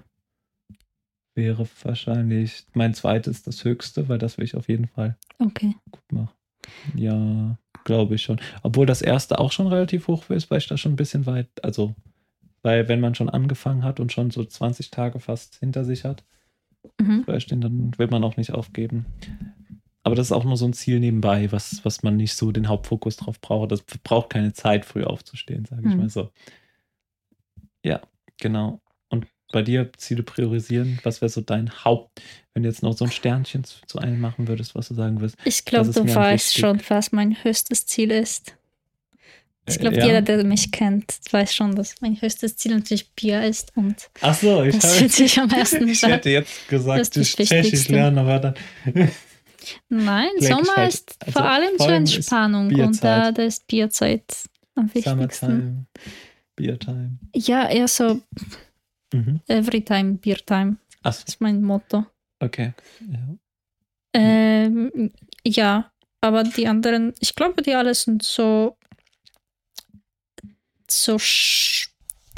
wäre wahrscheinlich mein zweites das höchste, weil das will ich auf jeden Fall Okay. gut machen. Ja, glaube ich schon. Obwohl das erste auch schon relativ hoch ist, weil ich da schon ein bisschen weit, also, weil wenn man schon angefangen hat und schon so 20 Tage fast hinter sich hat, Mhm. dann will man auch nicht aufgeben. Aber das ist auch nur so ein Ziel nebenbei, was, was man nicht so den Hauptfokus drauf braucht. Das braucht keine Zeit, früh aufzustehen, sage ich Hm. mal so. Ja, genau. Und bei dir Ziele priorisieren, was wäre so dein Haupt, wenn du jetzt noch so ein Sternchen zu, zu einem machen würdest, was du sagen würdest? Ich glaube, du weißt schon, was mein höchstes Ziel ist. Ich Äh, glaube, ja? jeder, der mich kennt, weiß schon, dass mein höchstes Ziel natürlich Bier ist. Und Ach so, ich, das fühlt sich am ersten [LAUGHS] ich hätte jetzt Das gesagt, das Tschechisch lernen, aber dann. Nein, ich Sommer ist Also, vor allem zur Entspannung und da, da ist Bierzeit am wichtigsten. Summertime, Beertime. Ja, eher so Mhm. every time, Beer time Ach, ist mein Motto. okay. Ja. Ähm, ja, aber die anderen, ich glaube, die alle sind so, so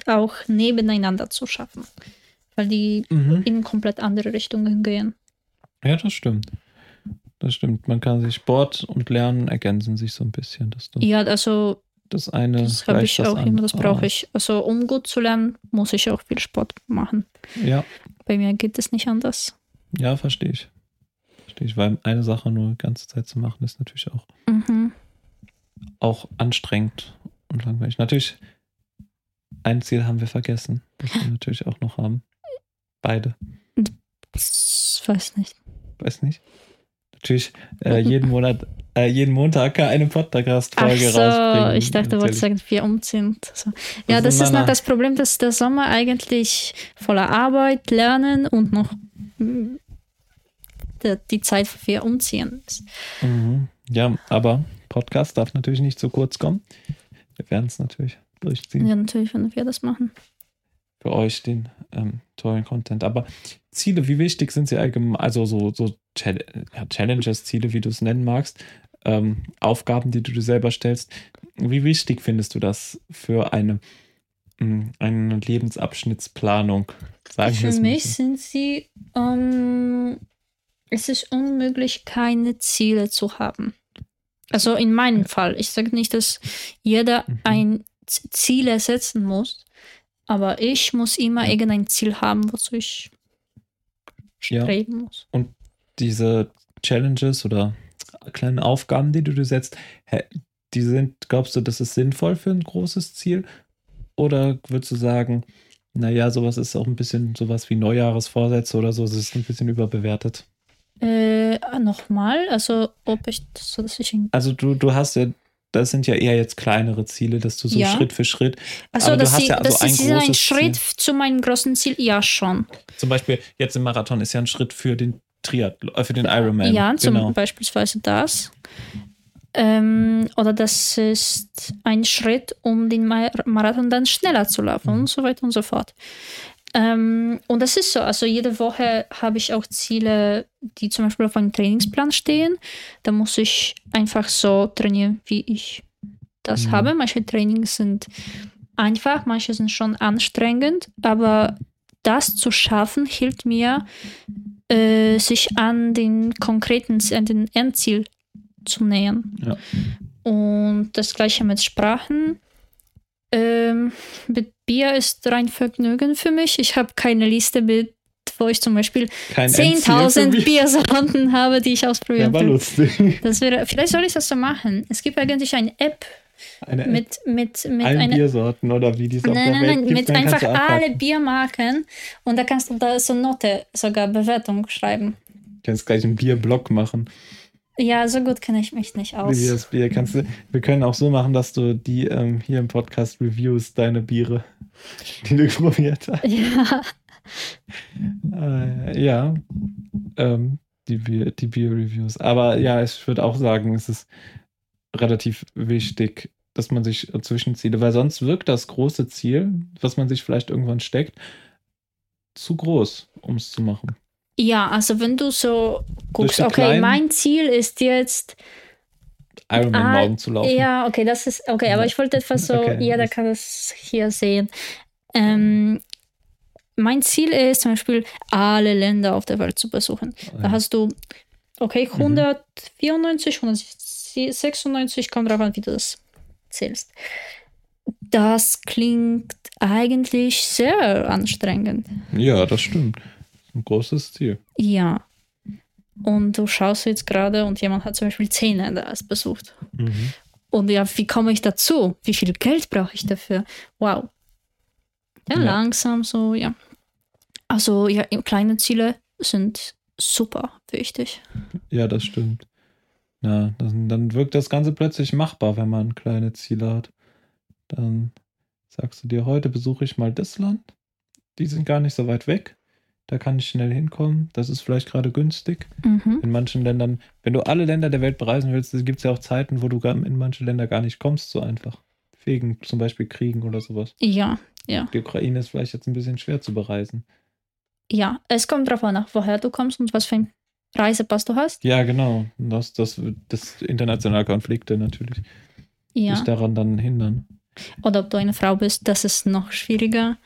auch nebeneinander zu schaffen, weil die Mhm. in komplett andere Richtungen gehen. Ja, das stimmt. Das stimmt. Man kann sich Sport und Lernen ergänzen sich so ein bisschen. Das, Ja, also das eine das habe ich auch immer, das brauche ich. Also um gut zu lernen, muss ich auch viel Sport machen. Ja, Bei mir geht es nicht anders. ja, verstehe ich. Verstehe ich, weil eine Sache nur die ganze Zeit zu machen, ist natürlich auch, Mhm. auch anstrengend und langweilig. Natürlich, ein Ziel haben wir vergessen, das wir natürlich auch noch haben. Beide. Ich weiß nicht. Weiß nicht. Natürlich äh, jeden [LAUGHS] Monat, äh, jeden Montag eine Podcast-Folge so, rausbringen. ich dachte, du wolltest sagen, wir umziehen. So. Ja, Das das ist ist noch das Problem, dass der Sommer eigentlich voller Arbeit, Lernen und noch mm, die Zeit für Umziehen ist. Mhm. Ja, aber Podcast darf natürlich nicht zu kurz kommen. Wir werden es natürlich durchziehen. Ja, natürlich, wenn wir das machen. Für euch den ähm, tollen Content. Aber Ziele, wie wichtig sind sie allgemein? Also so, so Chal ja, Challenges, Ziele, wie du es nennen magst, ähm, Aufgaben, die du dir selber stellst. Wie wichtig findest du das für eine, mh, eine Lebensabschnittsplanung? Sagen Für mich sind sie, ähm, es ist unmöglich, keine Ziele zu haben. Also in meinem Fall. Ich sage nicht, dass jeder Mhm. ein Ziel setzen muss, aber ich muss immer Ja. irgendein Ziel haben, wozu ich Ja. streben muss. diese Challenges oder kleinen Aufgaben, die du dir setzt, die sind, glaubst du, das ist sinnvoll für ein großes Ziel? Oder würdest du sagen, naja, sowas ist auch ein bisschen sowas wie Neujahresvorsätze oder so, das ist ein bisschen überbewertet? Äh, Nochmal, also ob ich, so dass ich Also du, du hast ja, das sind ja eher jetzt kleinere Ziele, dass du so Ja. Schritt für Schritt, also dass hast sie, ja also das ein ist ein Schritt zu meinem großen Ziel, ja schon. zum Beispiel jetzt im Marathon ist ja ein Schritt für den Triathlon, äh, für den Ironman. Ja, zum genau. beispielsweise das. Ähm, oder das ist ein Schritt, um den Ma- Marathon dann schneller zu laufen Mhm. und so weiter und so fort. Ähm, und das ist so, also jede Woche habe ich auch Ziele, die zum Beispiel auf einem Trainingsplan stehen. Da muss ich einfach so trainieren, wie ich das Mhm. habe. Manche Trainings sind einfach, manche sind schon anstrengend, aber das zu schaffen, hilft mir, äh, sich an den konkreten, an den Endziel zu nähern. Ja. Und das gleiche mit Sprachen. Ähm, Bier ist rein Vergnügen für mich. Ich habe keine Liste mit, wo ich zum Beispiel Kein Endziel für 10.000 mich. Biersorten [LAUGHS] habe, die ich Ja, ausprobieren war will. lustig. Das wäre, vielleicht soll ich das so machen. Es gibt eigentlich eine App Eine mit, mit, mit allen einer. Biersorten oder wie die auf Nein, nein, nein, gibt, mit einfach alle Biermarken und da kannst du da so Note, sogar Bewertung schreiben. Du kannst gleich einen Bierblock machen. Ja, so gut kenne ich mich nicht aus. Wie das Bier kannst du, wir können auch so machen, dass du die ähm, hier im Podcast reviewst, deine Biere, [LAUGHS] die du probiert hast. Ja, Äh, ja, ähm, die, Bier, die Bier-Reviews. Aber ja, ich würde auch sagen, es ist relativ wichtig, dass man sich Zwischenziele, weil sonst wirkt das große Ziel, was man sich vielleicht irgendwann steckt, zu groß, um es zu machen. Ja, also wenn du so guckst, okay, kleinen- mein Ziel ist jetzt, Ironman Ah, morgen zu laufen. ja, okay, das ist, okay, aber ich wollte etwas so, Okay, jeder kann das hier sehen. Ähm, mein Ziel ist zum Beispiel, alle Länder auf der Welt zu besuchen. Da hast du, okay, Mhm. 194, 196, kommt drauf an, wie du das zählst. Das klingt eigentlich sehr anstrengend. Ja, das stimmt. Ein großes Ziel. Ja. Und du schaust jetzt gerade und jemand hat zum Beispiel zehn Länder als besucht. Mhm. Und ja, wie komme ich dazu? Wie viel Geld brauche ich dafür? Wow. Ja, Ja. langsam so, ja. Also, ja, kleine Ziele sind super wichtig. Ja, das stimmt. Ja, dann, dann wirkt das Ganze plötzlich machbar, wenn man kleine Ziele hat. Dann sagst du dir, heute besuche ich mal das Land. Die sind gar nicht so weit weg. Da kann ich schnell hinkommen. Das ist vielleicht gerade günstig. Mhm. In manchen Ländern, wenn du alle Länder der Welt bereisen willst, gibt es ja auch Zeiten, wo du in manche Länder gar nicht kommst, so einfach. Wegen zum Beispiel Kriegen oder sowas. Ja, Die Ukraine ist vielleicht jetzt ein bisschen schwer zu bereisen. ja. Es kommt drauf an, woher du kommst und was für ein Reisepass du hast. Ja, genau. Das, das, das internationale Konflikte natürlich Ja. dich daran dann hindern. Oder ob du eine Frau bist, das ist noch schwieriger.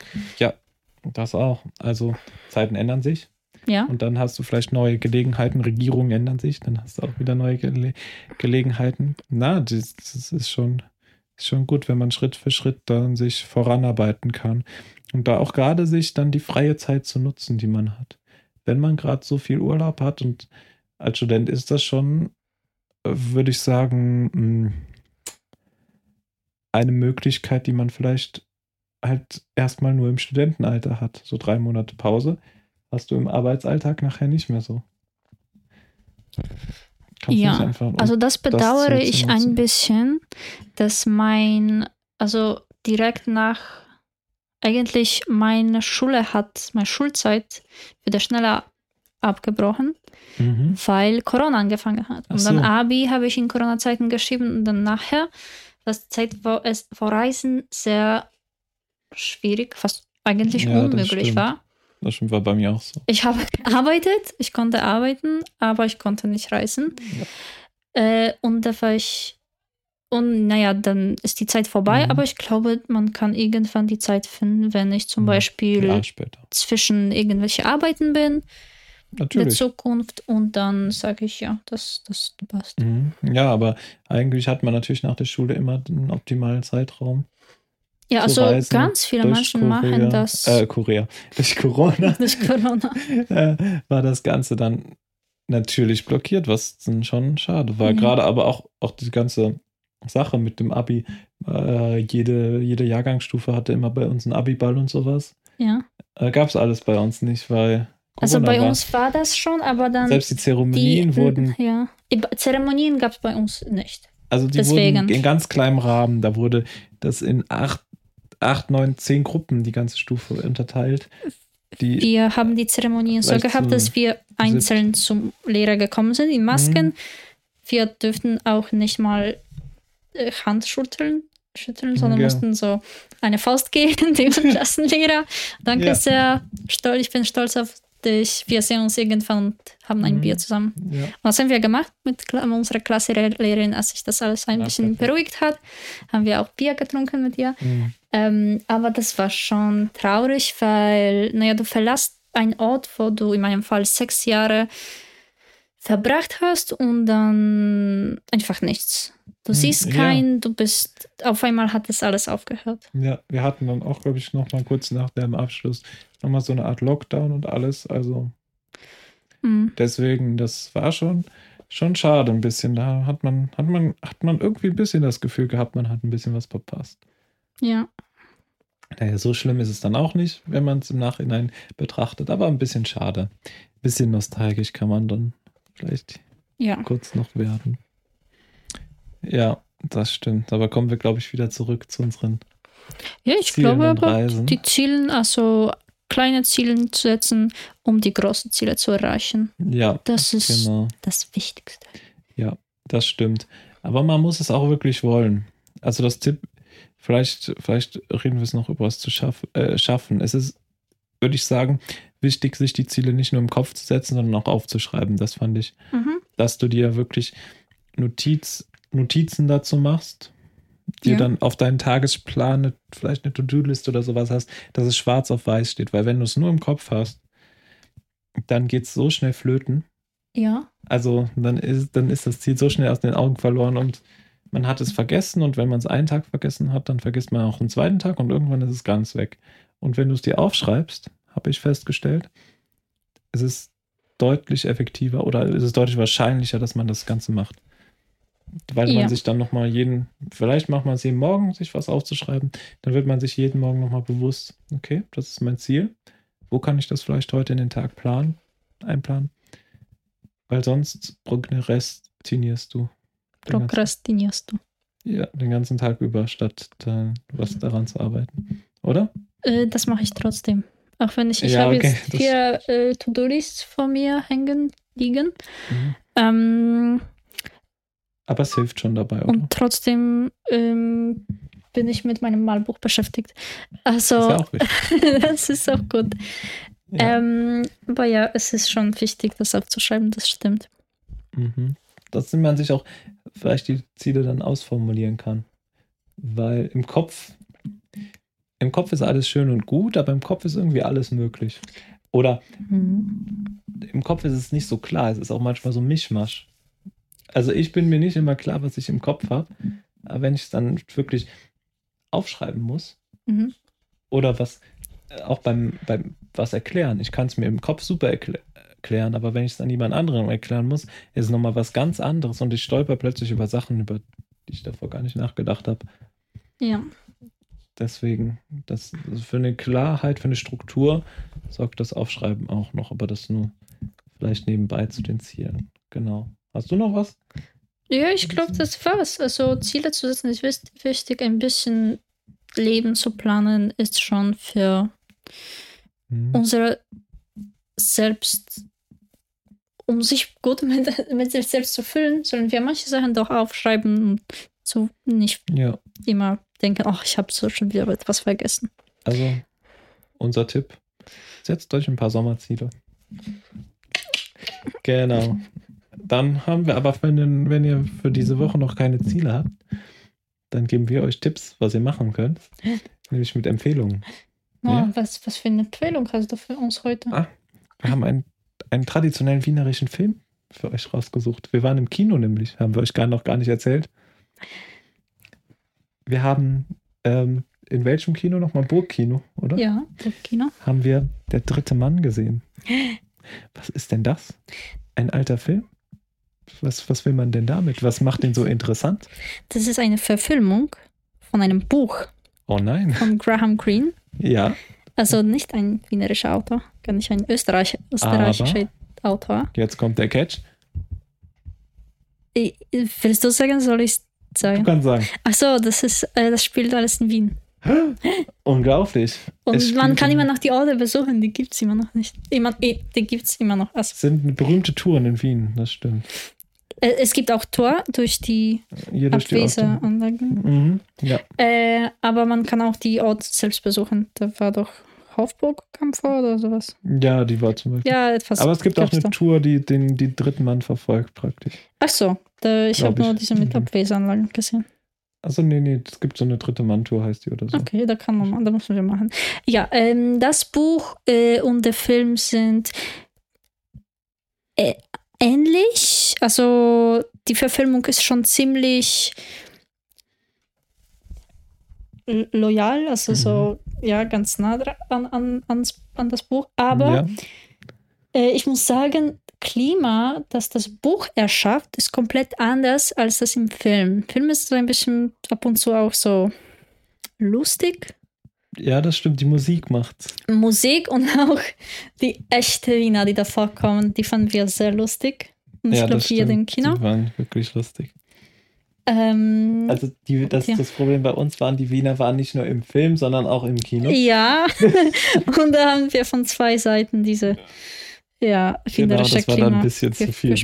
Das auch. Also Zeiten ändern sich Ja. und dann hast du vielleicht neue Gelegenheiten, Regierungen ändern sich, dann hast du auch wieder neue Gele Gelegenheiten. Na, das, das ist schon, ist schon gut, wenn man Schritt für Schritt dann sich voranarbeiten kann. Und da auch gerade sich dann die freie Zeit zu nutzen, die man hat. Wenn man gerade so viel Urlaub hat und als Student ist das schon, äh, würde ich sagen, mh, eine Möglichkeit, die man vielleicht halt erstmal nur im Studentenalter hat. So drei Monate Pause hast du im Arbeitsalltag nachher nicht mehr so. Kannst Ja, einfach, Also das bedauere zu ich ein bisschen, dass mein, also direkt nach, eigentlich meine Schule hat, meine Schulzeit wieder schneller abgebrochen, mhm. weil Corona angefangen hat. Und dann so. Abi habe ich in Corona-Zeiten geschrieben und dann nachher, das Zeit, wo es vor Reisen sehr schwierig, fast eigentlich Ja, das unmöglich stimmt. war. Das stimmt, war bei mir auch so. Ich habe [LAUGHS] gearbeitet, ich konnte arbeiten, aber ich konnte nicht reisen. Äh, und da war ich. Und naja, dann ist die Zeit vorbei, Mhm. aber ich glaube, man kann irgendwann die Zeit finden, wenn ich zum Mhm. Beispiel Ja, zwischen irgendwelche Arbeiten bin, der Natürlich. Zukunft, und dann sage ich, ja, das, das passt. Mhm. Ja, aber eigentlich hat man natürlich nach der Schule immer einen optimalen Zeitraum. Ja, also reisen ganz viele Menschen Korea- machen das Äh, Korea. Durch Corona [LAUGHS] durch Corona. [LAUGHS] äh, war das Ganze dann natürlich blockiert, was dann schon schade war. Ja. Gerade aber auch, auch die ganze Sache mit dem Abi. Äh, jede, jede Jahrgangsstufe hatte immer bei uns einen Abi-Ball und sowas. Ja. Äh, Gab es alles bei uns nicht, weil Also Corona bei war. uns war das schon, aber dann. Selbst die Zeremonien die, wurden, Ja. Zeremonien gab es bei uns nicht. also die deswegen. wurden in ganz kleinem Rahmen. Da wurde das in acht, acht, neun, zehn Gruppen die ganze Stufe unterteilt. Wir haben die Zeremonien so gehabt, dass wir einzeln zum Lehrer gekommen sind in Masken. Mhm. Wir dürften auch nicht mal äh, Hand schütteln, schütteln sondern Ja. mussten so eine Faust [LAUGHS] geben, dem Klassenlehrer. [LAUGHS] Danke Ja. sehr, stolz, ich bin stolz auf dich. Wir sehen uns irgendwann und haben ein Mhm. Bier zusammen. ja. Was haben wir gemacht mit unserer Klassenlehrerin, als sich das alles ein Ja, bisschen perfekt. beruhigt hat? Haben wir auch Bier getrunken mit ihr. Mhm. Ähm, aber das war schon traurig, weil, naja, du verlässt einen Ort, wo du in meinem Fall sechs Jahre verbracht hast und dann einfach nichts. Du Hm, siehst ja. keinen, du bist, auf einmal hat das alles aufgehört. Ja, wir hatten dann auch, glaube ich, noch mal kurz nach dem Abschluss nochmal so eine Art Lockdown und alles. Also Hm. deswegen, das war schon, schon schade ein bisschen. Da hat man, hat man, hat man irgendwie ein bisschen das Gefühl gehabt, man hat ein bisschen was verpasst. Ja, Naja, so schlimm ist es dann auch nicht, wenn man es im Nachhinein betrachtet, aber ein bisschen schade. Ein bisschen nostalgisch kann man dann vielleicht ja. kurz noch werden. Ja, das stimmt. Aber kommen wir, glaube ich, wieder zurück zu unseren Ja, ich Zielen glaube aber, die Ziele, also kleine Ziele zu setzen, um die großen Ziele zu erreichen. Ja, Das ist genau. das Wichtigste. Ja, das stimmt. Aber man muss es auch wirklich wollen. Also das Tipp, vielleicht, vielleicht reden wir es noch über was zu schaff, äh, schaffen. Es ist, würde ich sagen, wichtig, sich die Ziele nicht nur im Kopf zu setzen, sondern auch aufzuschreiben. Das fand ich, Mhm. dass du dir wirklich Notiz, Notizen dazu machst, dir Ja. dann auf deinen Tagesplan eine, vielleicht eine To-Do-Liste oder sowas hast, dass es schwarz auf weiß steht. Weil wenn du es nur im Kopf hast, dann geht es so schnell flöten. Ja, Also dann ist, dann ist das Ziel so schnell aus den Augen verloren und man hat es vergessen und wenn man es einen Tag vergessen hat, dann vergisst man auch einen zweiten Tag und irgendwann ist es ganz weg. Und wenn du es dir aufschreibst, habe ich festgestellt, es ist deutlich effektiver oder es ist deutlich wahrscheinlicher, dass man das Ganze macht. Weil Ja. man sich dann nochmal jeden, vielleicht macht man es jeden Morgen, sich was aufzuschreiben, dann wird man sich jeden Morgen nochmal bewusst, okay, das ist mein Ziel. Wo kann ich das vielleicht heute in den Tag planen, einplanen? Weil sonst prokrastinierst du. prokrastinierst du. Ja, den ganzen Tag über, statt da was daran zu arbeiten. Oder? Äh, das mache ich trotzdem. Auch wenn ich, ich Ja, habe okay, jetzt hier äh, To-Do-Lists vor mir hängen liegen. Mhm. Ähm, Aber es hilft schon dabei, oder? und trotzdem ähm, bin ich mit meinem Malbuch beschäftigt. Also, ist ja auch wichtig. [LAUGHS] das ist auch gut. Ja. Ähm, aber ja, es ist schon wichtig, das aufzuschreiben, das stimmt. Mhm. Dass man sich auch vielleicht die Ziele dann ausformulieren kann. Weil im Kopf, im Kopf ist alles schön und gut, aber im Kopf ist irgendwie alles möglich. Oder Mhm. im Kopf ist es nicht so klar, es ist auch manchmal so Mischmasch. Also ich bin mir nicht immer klar, was ich im Kopf habe, aber wenn ich es dann wirklich aufschreiben muss Mhm. oder was äh, auch beim, beim was erklären, ich kann es mir im Kopf super erklä erklären, aber wenn ich es dann jemand anderem erklären muss, ist es nochmal was ganz anderes und ich stolper plötzlich über Sachen, über die ich davor gar nicht nachgedacht habe. Ja. Deswegen, das also für eine Klarheit, für eine Struktur sorgt das Aufschreiben auch noch, aber das nur vielleicht nebenbei zu den Zielen. Genau. Hast du noch was? Ja, ich glaube, das war's. Also Ziele zu setzen ist wichtig. Ein bisschen Leben zu planen ist schon für Hm. unsere Selbst, um sich gut [LAUGHS] mit, mit sich selbst zu fühlen, sollen wir manche Sachen doch aufschreiben und so nicht Ja, immer denken, ach, ich habe so schon wieder etwas vergessen. also unser Tipp: setzt euch ein paar Sommerziele. Genau. Dann haben wir aber, wenn, ihr- wenn ihr für diese Woche noch keine Ziele habt, dann geben wir euch Tipps, was ihr machen könnt. [LAUGHS] Nämlich mit Empfehlungen. Oh, Ja. was, was für eine Empfehlung hast du für uns heute? Ah. Wir haben einen, einen traditionellen wienerischen Film für euch rausgesucht. Wir waren im Kino nämlich, haben wir euch gar noch gar nicht erzählt. Wir haben ähm, in welchem Kino nochmal Burgkino, oder? Ja, Kino. Haben wir Der dritte Mann gesehen. [GASPS] Was ist denn das? Ein alter Film? Was, was will man denn damit? Was macht den so interessant? Das ist eine Verfilmung von einem Buch Oh nein. von Graham Greene. Ja, Also nicht ein wienerischer Autor, gar nicht ein Österreich, österreichischer Autor. jetzt kommt der Catch. Ich, willst du sagen, soll ich Du sagen? kannst sagen. Achso, das ist, äh, das spielt alles in Wien. Unglaublich. Und man kann immer noch die Orte besuchen, die gibt es immer noch nicht. Immer, eh, die gibt es immer noch. Also, Es sind berühmte Touren in Wien, das stimmt. äh, es gibt auch Tor durch die. Abweseranlage. Mhm. Ja, Äh, aber man kann auch die Orte selbst besuchen. Da war doch Hofburg kam vor oder sowas. ja, die war zum Beispiel. Ja, etwas. Aber es gibt auch eine da. Tour, die den die dritten Mann verfolgt praktisch. Ach so, da, ich habe nur diese mit Mhm. Abweseanlagen gesehen. Also nee, nee, es gibt so eine dritte Mann-Tour, heißt die oder so. Okay, da kann man, machen, da müssen wir machen. Ja, ähm, das Buch äh, und der Film sind äh, ähnlich. Also die Verfilmung ist schon ziemlich loyal, also Mhm. so, ja, ganz nah dra- an, an, ans, an das Buch. Aber ja, äh, ich muss sagen, Klima, das das Buch erschafft, ist komplett anders als das im Film. Film ist so ein bisschen ab und zu auch so lustig. ja, das stimmt. Die Musik macht's. Musik und [LAUGHS] auch die echte Wiener, die da vorkommen, die fanden wir sehr lustig. Und ich ja, glaube, das hier im. Kino. Die waren wirklich lustig. Ähm, Also die, das, Ja. das Problem bei uns waren, die Wiener waren nicht nur im Film, sondern auch im Kino. Ja, [LAUGHS] und da haben wir von zwei Seiten diese ja, Genau, finderische das war Klima dann ein bisschen zu viel.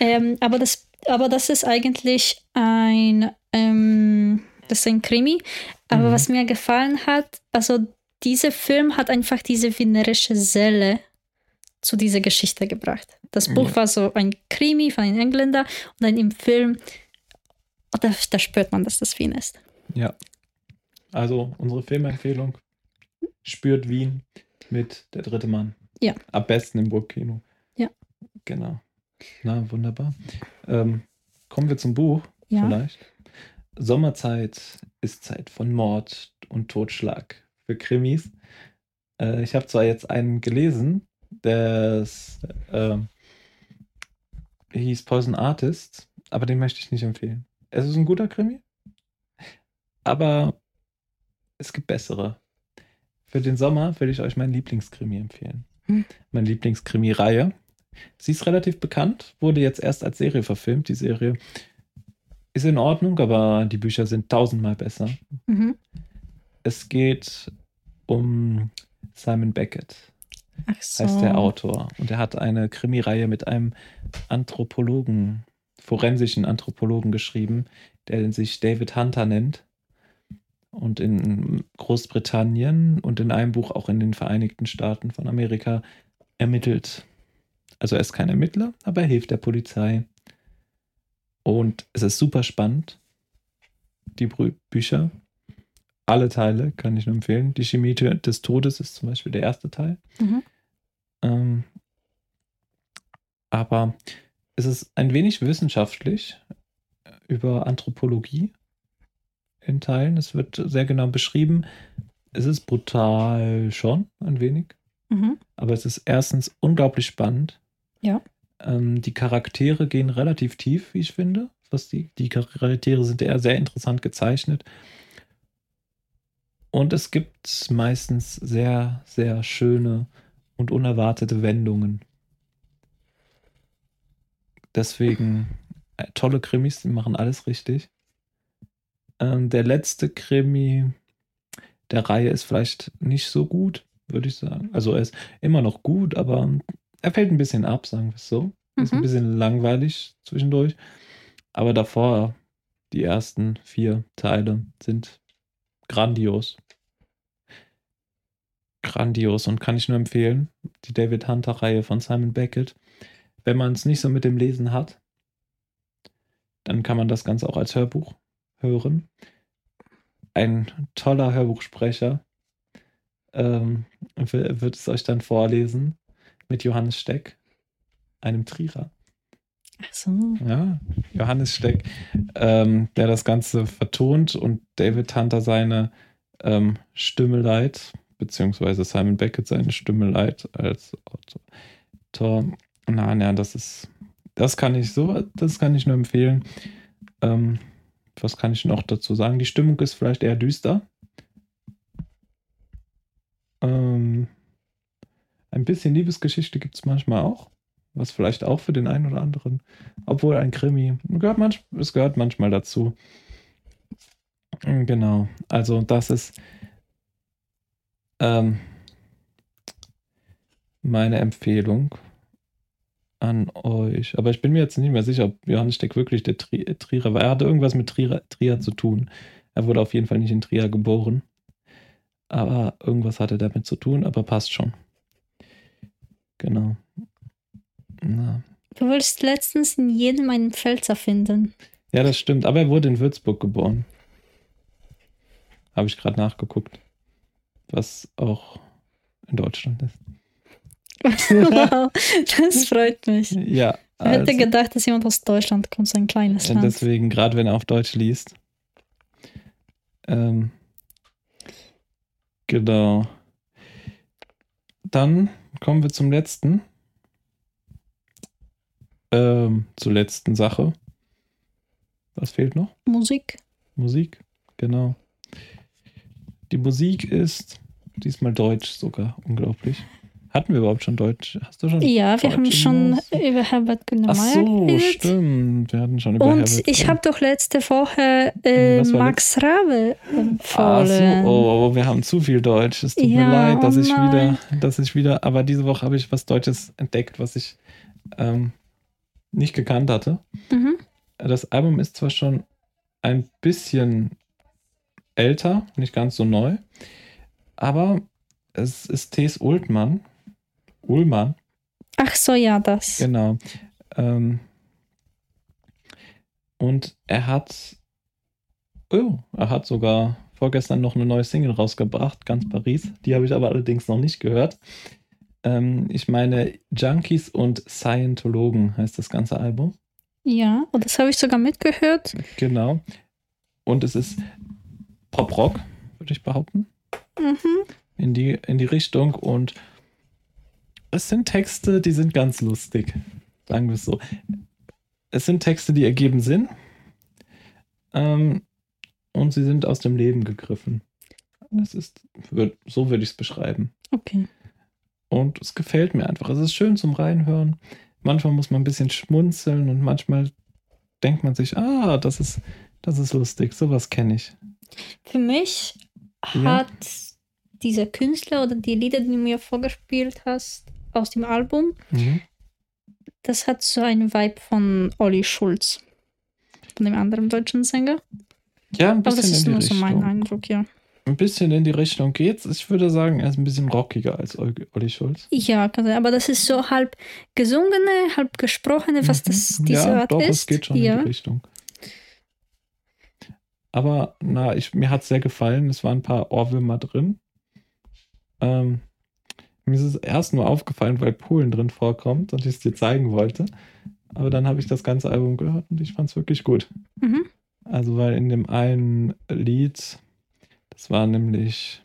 Ähm, aber, das, aber das ist eigentlich ein, ähm, das ist ein Krimi. Aber Mhm. was mir gefallen hat, also dieser Film hat einfach diese wienerische Seele zu dieser Geschichte gebracht. Das Buch Ja. war so ein Krimi von einem Engländer und dann im Film, da, da spürt man, dass das Wien ist. Ja. Also unsere Filmempfehlung spürt Wien mit Der dritte Mann. Ja. Am besten im Burgkino. Ja. Genau. Na, wunderbar. Ähm, kommen wir zum Buch Ja. vielleicht. Sommerzeit ist Zeit von Mord und Totschlag für Krimis. Äh, ich habe zwar jetzt einen gelesen, der ähm, hieß Poison Artist, aber den möchte ich nicht empfehlen. Es ist ein guter Krimi, aber es gibt bessere. Für den Sommer würde ich euch meinen Lieblingskrimi empfehlen. Hm. Meine Lieblingskrimi-Reihe. Sie ist relativ bekannt, wurde jetzt erst als Serie verfilmt. Die Serie ist in Ordnung, aber die Bücher sind tausendmal besser. Mhm. Es geht um Simon Beckett, Ach so. heißt der Autor. Und er hat eine Krimireihe mit einem Anthropologen, forensischen Anthropologen geschrieben, der sich David Hunter nennt. Und in Großbritannien und in einem Buch auch in den Vereinigten Staaten von Amerika ermittelt. Also er ist kein Ermittler, aber er hilft der Polizei. Und es ist super spannend. Die Bücher. Alle Teile kann ich nur empfehlen. Die Chemie des Todes ist zum Beispiel der erste Teil. Mhm. Ähm, aber es ist ein wenig wissenschaftlich über Anthropologie in Teilen. Es wird sehr genau beschrieben. Es ist brutal schon, ein wenig. Mhm. Aber es ist erstens unglaublich spannend. Ja. Ähm, die Charaktere gehen relativ tief, wie ich finde. Was die, die Charaktere sind eher sehr interessant gezeichnet. Und es gibt meistens sehr, sehr schöne und unerwartete Wendungen. Deswegen äh, tolle Krimis, die machen alles richtig. Ähm, der letzte Krimi der Reihe ist vielleicht nicht so gut, würde ich sagen. Also er ist immer noch gut, aber er fällt ein bisschen ab, sagen wir es so. Ist ein Mhm. bisschen langweilig zwischendurch. Aber davor, die ersten vier Teile sind grandios. Grandios und kann ich nur empfehlen. Die David Hunter-Reihe von Simon Beckett. Wenn man es nicht so mit dem Lesen hat, dann kann man das Ganze auch als Hörbuch hören. Ein toller Hörbuchsprecher ähm, wird es euch dann vorlesen mit Johannes Steck, einem Trierer. Ach so. Ja, Johannes Steck, ähm, der das Ganze vertont und David Hunter seine ähm, Stimme leiht, beziehungsweise Simon Beckett seine Stimme leiht als Autor. Nein, ja, das ist, das kann ich so, das kann ich nur empfehlen. Ähm, was kann ich noch dazu sagen? Die Stimmung ist vielleicht eher düster. Ähm, ein bisschen Liebesgeschichte gibt es manchmal auch. Was vielleicht auch für den einen oder anderen, obwohl ein Krimi, gehört manch, es gehört manchmal dazu. Genau, also das ist ähm, meine Empfehlung an euch. Aber ich bin mir jetzt nicht mehr sicher, ob Johannes Steck wirklich der Tri Trierer war. Er hatte irgendwas mit Trier, Trier zu tun. Er wurde auf jeden Fall nicht in Trier geboren. Aber irgendwas hatte damit zu tun, aber passt schon. Genau. Na. Du wolltest letztens in jedem einen Pfälzer finden. Ja, das stimmt. Aber er wurde in Würzburg geboren. Habe ich gerade nachgeguckt. Was auch in Deutschland ist. Wow, das freut mich. Ja, Wer hätte Also- gedacht, dass jemand aus Deutschland kommt, so ein kleines Land. deswegen, gerade wenn er auf Deutsch liest. Ähm, genau. Dann kommen wir zum letzten. Ähm, zur letzten Sache. Was fehlt noch? Musik. Musik. Genau. Die Musik ist diesmal deutsch sogar. Unglaublich. Hatten wir überhaupt schon Deutsch? Hast du schon? Ja, wir haben schon über Herbert Ach Grönemeyer so, geredet. stimmt. Wir hatten schon über Und Herbert ich habe doch letzte Woche äh, Max Rabe Ach so, empfohlen. oh, oh, wir haben zu viel Deutsch. Es tut mir Ja, leid, dass oh ich wieder, dass ich wieder, aber diese Woche habe ich was Deutsches entdeckt, was ich ähm, nicht gekannt hatte. Mhm. Das Album ist zwar schon ein bisschen älter, nicht ganz so neu, aber es ist T.S. Ullmann. Ullmann, Ach so, ja, das. genau. Ähm, und er hat, oh, er hat sogar vorgestern noch eine neue Single rausgebracht, ganz Paris. Die habe ich aber allerdings noch nicht gehört. Ähm, ich meine, Junkies und Scientologen heißt das ganze Album. Ja, und das habe ich sogar mitgehört. Genau. Und es ist Pop-Rock, würde ich behaupten, Mhm. in die, in die Richtung. Und es sind Texte, die sind ganz lustig. Sagen wir es so. Es sind Texte, die ergeben Sinn. Ähm, und sie sind aus dem Leben gegriffen. Es ist, so würde ich es beschreiben. Okay. Und es gefällt mir einfach. Es ist schön zum Reinhören. Manchmal muss man ein bisschen schmunzeln und manchmal denkt man sich, ah, das ist, das ist lustig. Sowas kenne ich. Für mich Ja. hat dieser Künstler oder die Lieder, die du mir vorgespielt hast, aus dem Album, Mhm. das hat so einen Vibe von Olli Schulz. Von dem anderen deutschen Sänger. Ja, ein Aber das bisschen ist nur so mein Richtung. Eindruck, ja. Ein bisschen in die Richtung geht's. Ich würde sagen, er ist ein bisschen rockiger als Olli Schulz. Ja, aber das ist so halb gesungene, halb gesprochene, was das Mhm. diese ja, Art doch, ist. es geht schon ja. in die Richtung. Aber na, ich, mir hat es sehr gefallen. Es waren ein paar Ohrwürmer drin. Ähm, mir ist es erst nur aufgefallen, weil Polen drin vorkommt und ich es dir zeigen wollte. Aber dann habe ich das ganze Album gehört und ich fand es wirklich gut. Mhm. Also, weil in dem einen Lied, das war nämlich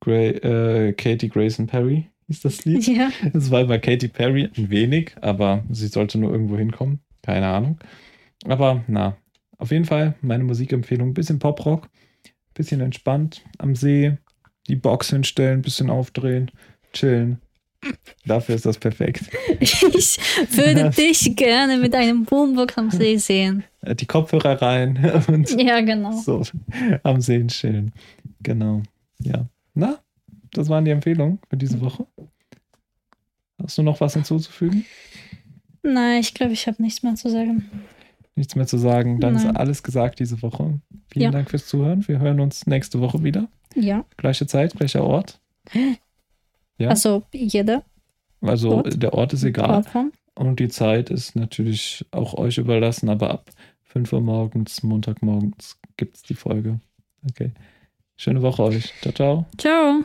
Gray, äh, Katie Grayson Perry, hieß das Lied. Ja, Es war bei Katy Perry ein wenig, aber sie sollte nur irgendwo hinkommen. Keine Ahnung. Aber na, auf jeden Fall meine Musikempfehlung. Bisschen Poprock, bisschen entspannt am See, die Box hinstellen, bisschen aufdrehen, chillen. Dafür ist das perfekt. ich würde dich gerne mit einem Boombox am See [LAUGHS] sehen. Äh, Die Kopfhörer rein [LAUGHS] und Ja, genau. so am See chillen. Genau. Ja. Na, das waren die Empfehlungen für diese Woche. Hast du noch was hinzuzufügen? Nein, ich glaube, ich habe nichts mehr zu sagen. Nichts mehr zu sagen. Dann Nein. ist alles gesagt diese Woche. Vielen Ja. Dank fürs Zuhören. Wir hören uns nächste Woche wieder. Ja. Gleiche Zeit, gleicher Ort. [GASPS] Ja. Also jeder Also Ort? der Ort ist egal. Und die Zeit ist natürlich auch euch überlassen, aber ab 5 Uhr morgens, Montagmorgens gibt es die Folge. Okay. Schöne Woche euch. Ciao, ciao. Ciao.